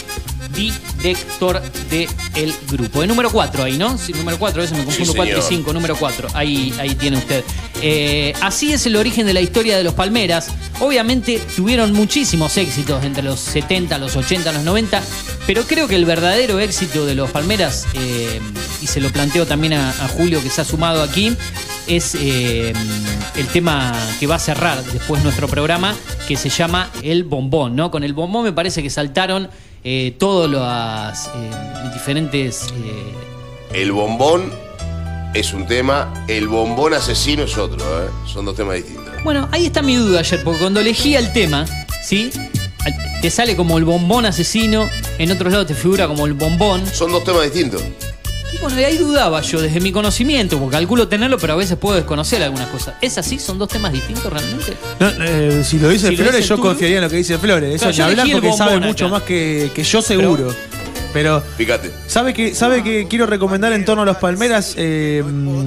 director del grupo. De número 4 ahí, ¿no? Sí, número 4, a veces me confundo Sí, 4 y señor. 5, número 4. Ahí, ahí tiene usted. Eh, así es el origen de la historia de los Palmeras. Obviamente tuvieron muchísimos éxitos entre los 70, los 80, los 90, pero creo que el verdadero éxito de los Palmeras, eh, y se lo planteo también a, a Julio que se ha sumado aquí, es eh, el tema que va a cerrar después nuestro programa, que se llama El Bombón, ¿no? Con el Bombón me parece que saltaron eh, todos los eh, diferentes... eh, El bombón es un tema, el bombón asesino es otro, ¿eh? Son dos temas distintos. Bueno, ahí está mi duda ayer, porque cuando elegía el tema, ¿sí? Te sale como el bombón asesino, en otros lados te figura como el bombón. Son dos temas distintos. Y bueno, de ahí dudaba yo, desde mi conocimiento, porque calculo tenerlo, pero a veces puedo desconocer algunas cosas. ¿Es así? ¿Son dos temas distintos realmente? No, eh, si lo dice Si Flores, yo tú, confiaría en lo que dice Flores. Eso Claro, ni hablar porque sabe mucho acá. más que, que yo seguro. Pero, Fíjate. ¿sabe que, ¿sabe que quiero recomendar en torno a los Palmeras eh,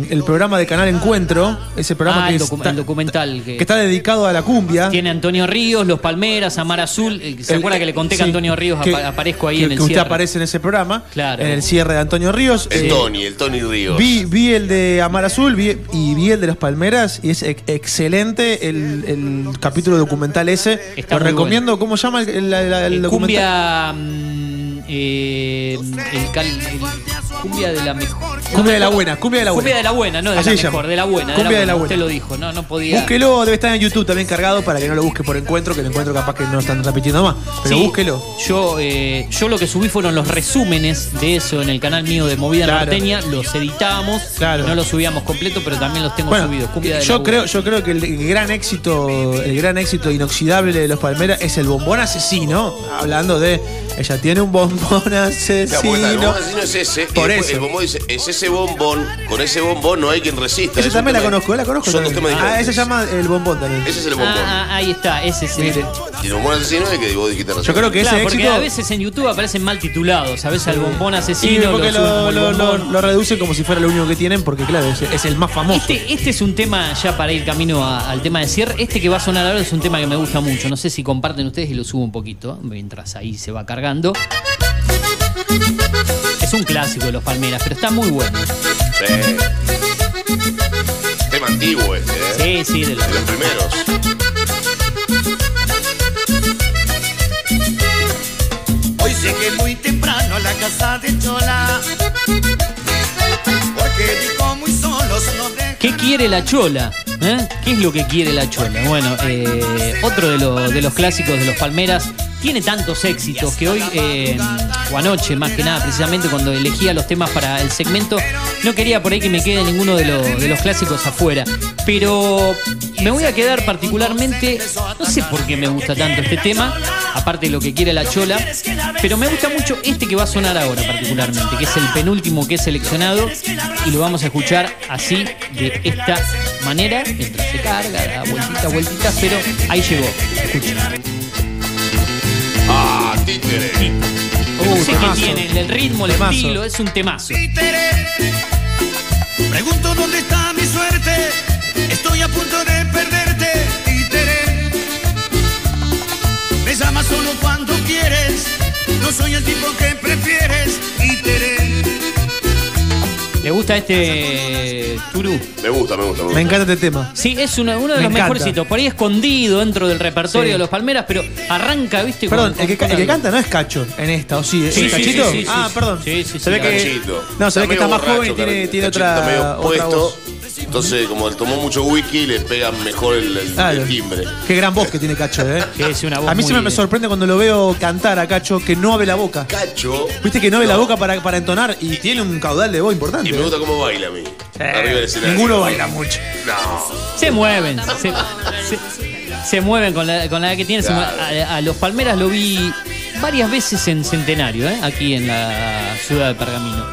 el programa de Canal Encuentro? Ese programa Ah, que, el, docu- está, el documental que, que está dedicado a la cumbia. tiene Antonio Ríos, Los Palmeras, Amar Azul. eh, ¿Se El- acuerda que le conté que sí, Antonio Ríos que- apa- aparezco ahí que- en el que usted cierre? aparece en ese programa. Claro. En el cierre de Antonio Ríos. El Eh, Tony, el Tony Ríos. Vi, vi el de Amar Azul vi- y vi el de los Palmeras y es ex- excelente el, el capítulo documental ese. Está Lo recomiendo. ¿Cómo se llama el, el- el- el Eh, documental? cumbia. Eh, el cal- el- Cumbia de la mejor. Cumbia de la buena, cumbia de la buena. Cumbia de la buena, no de Así la mejor, llama. de la buena. Cumbia de la buena. Usted lo dijo, no, no podía. Búsquelo, debe estar en YouTube también cargado para que no lo busque por encuentro, que el encuentro capaz que no están repitiendo más. Pero Sí, búsquelo. Yo, eh, yo lo que subí fueron los resúmenes de eso en el canal mío de Movida Claro. Norteña. Los editábamos, no los subíamos completo, pero también los tengo Bueno, subidos. Cumbia de la yo buena. creo, yo creo que el gran éxito, el gran éxito inoxidable de los Palmeras es el bombón asesino. Hablando de ella tiene un bombón Claro, asesino. porque el bombón asesino es ese. Por eso. El bombón dice, es ese bombón. Con ese bombón no hay quien resista. Esa es también la tema- conozco, la conozco. Son dos temas ah, diferentes. ese se llama el bombón también. Ese es el bombón. Ah, ah, ahí está, ese es el. Y el bombón asesino es el que vos dijiste recién. Yo creo que Claro, ese porque éxito. a veces en YouTube aparecen mal titulados. A veces al bombón Sí, asesino porque lo, lo, el lo, lo, bombón. lo reducen como si fuera lo único que tienen, porque claro, es, es el más famoso. Este, este es un tema, ya para ir camino a- al tema de cierre, este que va a sonar ahora es un tema que me gusta mucho. No sé si comparten ustedes y lo subo un poquito, mientras ahí se va cargando. Es un clásico de los Palmeras, pero está muy bueno. Sí. Tema antiguo este, ¿eh? Sí, sí, de los, De los primeros. Hoy llegué muy temprano a la casa de Chola. Porque dijo muy solos no ¿Qué quiere la chola? ¿Eh? ¿Qué es lo que quiere la chola? Bueno, eh, otro de, lo- de los clásicos de los Palmeras tiene tantos éxitos que hoy, eh, o anoche más que nada, precisamente cuando elegía los temas para el segmento, no quería por ahí que me quede ninguno de, lo- de los clásicos afuera. Pero me voy a quedar particularmente, no sé por qué me gusta tanto este tema, aparte de lo que quiere la chola, pero me gusta mucho este que va a sonar ahora particularmente, que es el penúltimo que he seleccionado y lo vamos a escuchar así, de esta manera, mientras se carga, da vueltitas, vueltitas, pero ahí llegó. Escucha. Títere. No sé qué tiene, el ritmo, el Temazo. estilo, es un temazo. Pregunto dónde está mi suerte. Estoy a punto de perderte, títere. Me llamas solo cuando quieres. No soy el tipo que prefieres, títere. ¿Le gusta este Turú? Me gusta, me gusta, me gusta. Me encanta este tema. Sí, es uno, uno de Me los encanta. mejorcitos. Por ahí escondido dentro del repertorio Sí. de los Palmeras, pero arranca, ¿viste? Perdón, con- el que, con el que algo. canta no es Cacho en esta, ¿o sí? ¿Es Sí, sí, Cachito? sí, sí, sí, ah, perdón. Sí, sí, sí, se ve que, Cachito. no, se ve que está medio más joven y tiene, tiene Cachito otra, está medio otra puesto. voz. Entonces, como él tomó mucho whisky, le pega mejor el, el- Claro. el timbre. Qué gran voz que tiene Cacho, ¿eh? Sí, es una voz A mí muy- siempre me sorprende cuando lo veo cantar a Cacho que no abre la boca. Cacho. Viste que no abre la boca para, para entonar y tiene un caudal de voz importante. Y me gusta cómo baila a mí. Arriba del escenario. Ninguno baila mucho. No. Se mueven, se, se- se mueven con la, con la edad que tienen. se Claro. mueven. A, a los Palmeras lo vi varias veces en Centenario, ¿eh? aquí en la ciudad de Pergamino.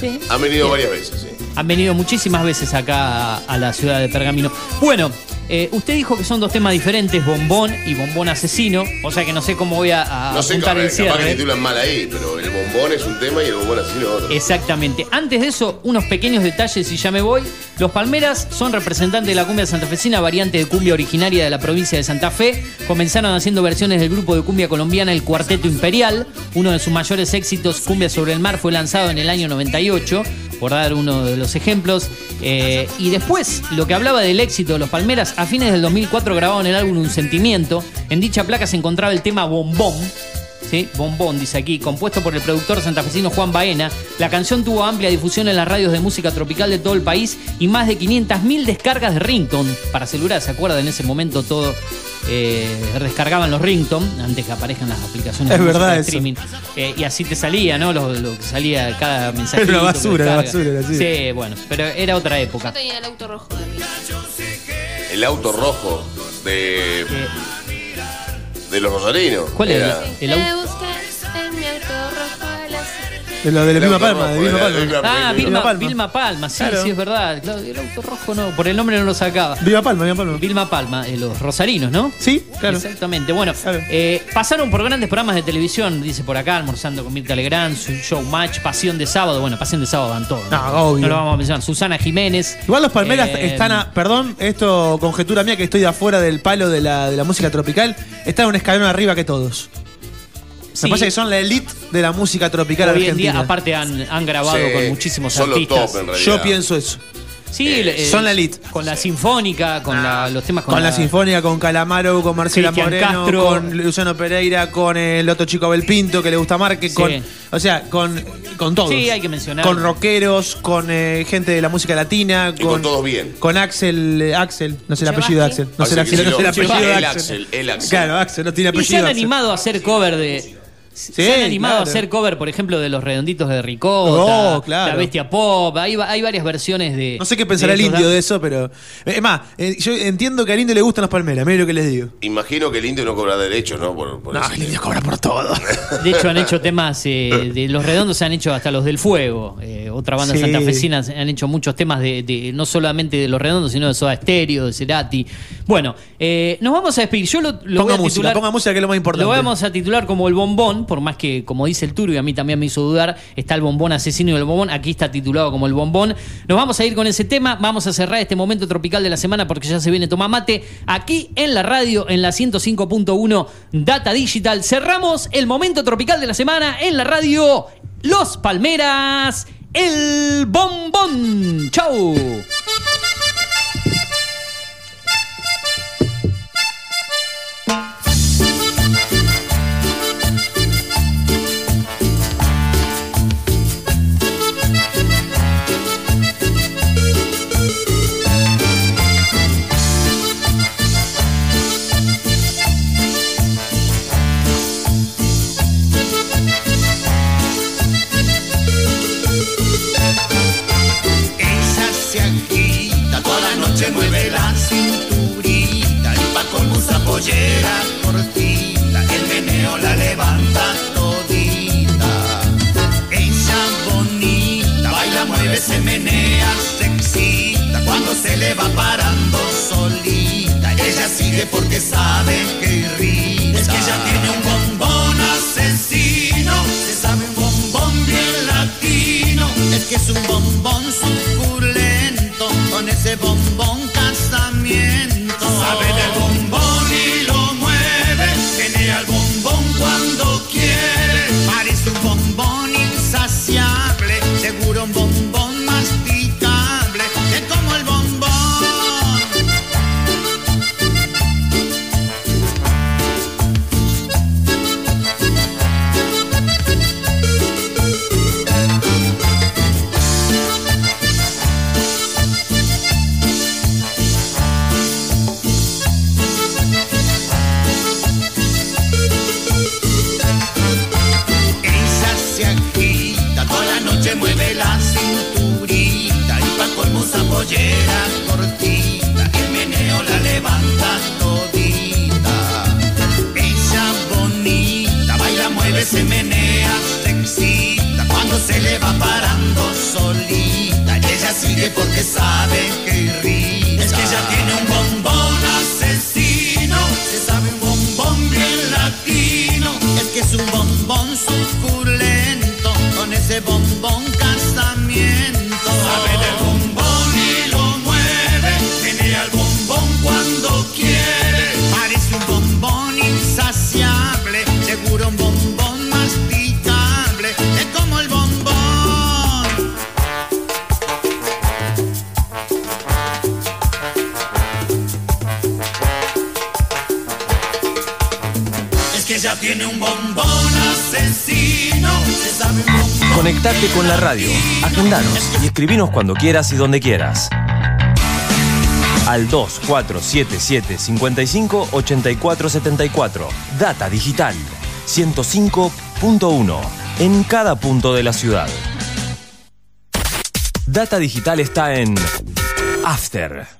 Sí. Han venido varias veces, sí. Han venido muchísimas veces acá a, a la ciudad de Pergamino. Bueno, eh, usted dijo que son dos temas diferentes, bombón y bombón asesino. O sea que no sé cómo voy a, a No sé, apuntar capaz, el capaz que titulan mal ahí, pero el bombón es un tema y el bombón así no otro. Exactamente. Antes de eso, unos pequeños detalles y ya me voy. Los Palmeras son representantes de la cumbia santafesina, variante de cumbia originaria de la provincia de Santa Fe. Comenzaron haciendo versiones del grupo de cumbia colombiana El Cuarteto Imperial. Uno de sus mayores éxitos, Cumbia sobre el Mar, fue lanzado en el año 98, por dar uno de los ejemplos. Eh, y después, lo que hablaba del éxito de los Palmeras, a fines del 2004 grabaron el álbum Un Sentimiento. En dicha placa se encontraba el tema Bombón. ¿Sí? Bombón, dice aquí, compuesto por el productor santafesino Juan Baena. La canción tuvo amplia difusión en las radios de música tropical de todo el país y más de 500.000 descargas de ringtone para celular. ¿Se acuerdan? En ese momento todo eh, descargaban los ringtone antes que aparezcan las aplicaciones Es de verdad de streaming. Eh, y así te salía, ¿no? Lo, lo que salía cada mensaje. Era una basura, era basura, era así. Sí, bueno, pero era otra Yo época. tenía el auto rojo de mí. El auto rojo de. de los rosarinos. ¿Cuál era? El auto- De lo de la El Vilma Palma, de Vilma Palma. Vilma- Ah, Vilma Palma. Vilma Palma, sí, Claro. sí, es verdad. Claro, el auto rojo no, por el nombre no lo sacaba. Viva Palma, Viva Palma. Vilma Palma, eh, los rosarinos, ¿no? Sí, claro. Exactamente. Bueno, Claro. eh, pasaron por grandes programas de televisión, dice por acá, almorzando con Mirta Legrand, su show match, Pasión de Sábado. Bueno, Pasión de Sábado van todos. No, obvio. No lo vamos a mencionar. Susana Jiménez. Igual los Palmeras Eh, están a. Perdón, esto conjetura mía que estoy de afuera del palo de la, de la música tropical. Están un escalón arriba que todos. Sí, Me parece que son la elite de la música tropical Hoy en argentina. día, aparte, han, han grabado Sí, con muchísimos son los artistas. top, en realidad. Yo pienso eso. Sí, eh, son la elite. Con la sinfónica, con la- los temas Con, la, sinfónica, con Calamaro, con Marcela Cristian Moreno, Castro. con Luciano Pereira, con el otro chico Belpinto que le gusta Márquez, Sí. con, o sea, con, con todos. Sí, hay que mencionar. Con rockeros, con eh, gente de la música latina, Y con todos bien. Con Axel, eh, Axel, no sé el apellido de Axel, no sé el, Axel apellido- no sé el apellido de Axel. Axel, el Axel. Claro, Axel, no tiene Y se apellido. han Axel. animado a hacer cover de. Sí, se han animado claro. a hacer cover, por ejemplo, de los redonditos de Ricota, Oh, claro. La Bestia Pop. Hay, hay varias versiones de. No sé qué pensará el indio da- de eso, pero. Es más, eh, yo entiendo que al indio le gustan las palmeras, mire lo que les digo. Imagino que el indio no cobra derechos, ¿no? Por, por No, el indio tema. cobra por todo. De hecho, han hecho temas eh, de los redondos, se han hecho hasta los del fuego. Eh, otra banda Sí. santafesina han hecho muchos temas de, de- no solamente de los redondos, sino de Soda Stereo, de Cerati. Bueno, eh, nos vamos a despedir. Yo lo, lo voy Ponga a música, titular. ponga música que es lo más importante. Lo vamos a titular como el bombón, por más que, como dice el Turbio, a mí también me hizo dudar, está el bombón asesino y el bombón, aquí está titulado como el bombón. Nos vamos a ir con ese tema, vamos a cerrar este momento tropical de la semana porque ya se viene Tomamate, aquí en la radio, en la 105.1 Data Digital. Cerramos el momento tropical de la semana en la radio Los Palmeras, el bombón. ¡Chau! Ya tiene un bombón asesino. Conectate con la radio, agendanos y escribinos cuando quieras y donde quieras. Al 2477 55 84 74. Data Digital 105.1 en cada punto de la ciudad. Data Digital está en After.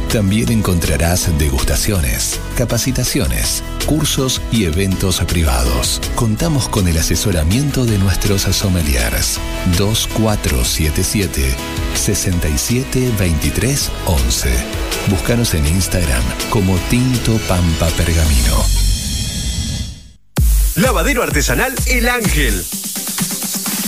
También encontrarás degustaciones, capacitaciones, cursos y eventos privados. Contamos con el asesoramiento de nuestros sommeliers. 2477 672311. Búscanos en Instagram como Tinto Pampa Pergamino. Lavadero artesanal El Ángel.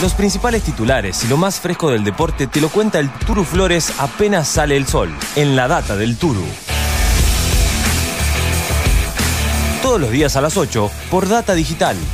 Los principales titulares y lo más fresco del deporte te lo cuenta el Turu Flores apenas sale el sol, en la data del Turu. Todos los días a las 8 por Data Digital,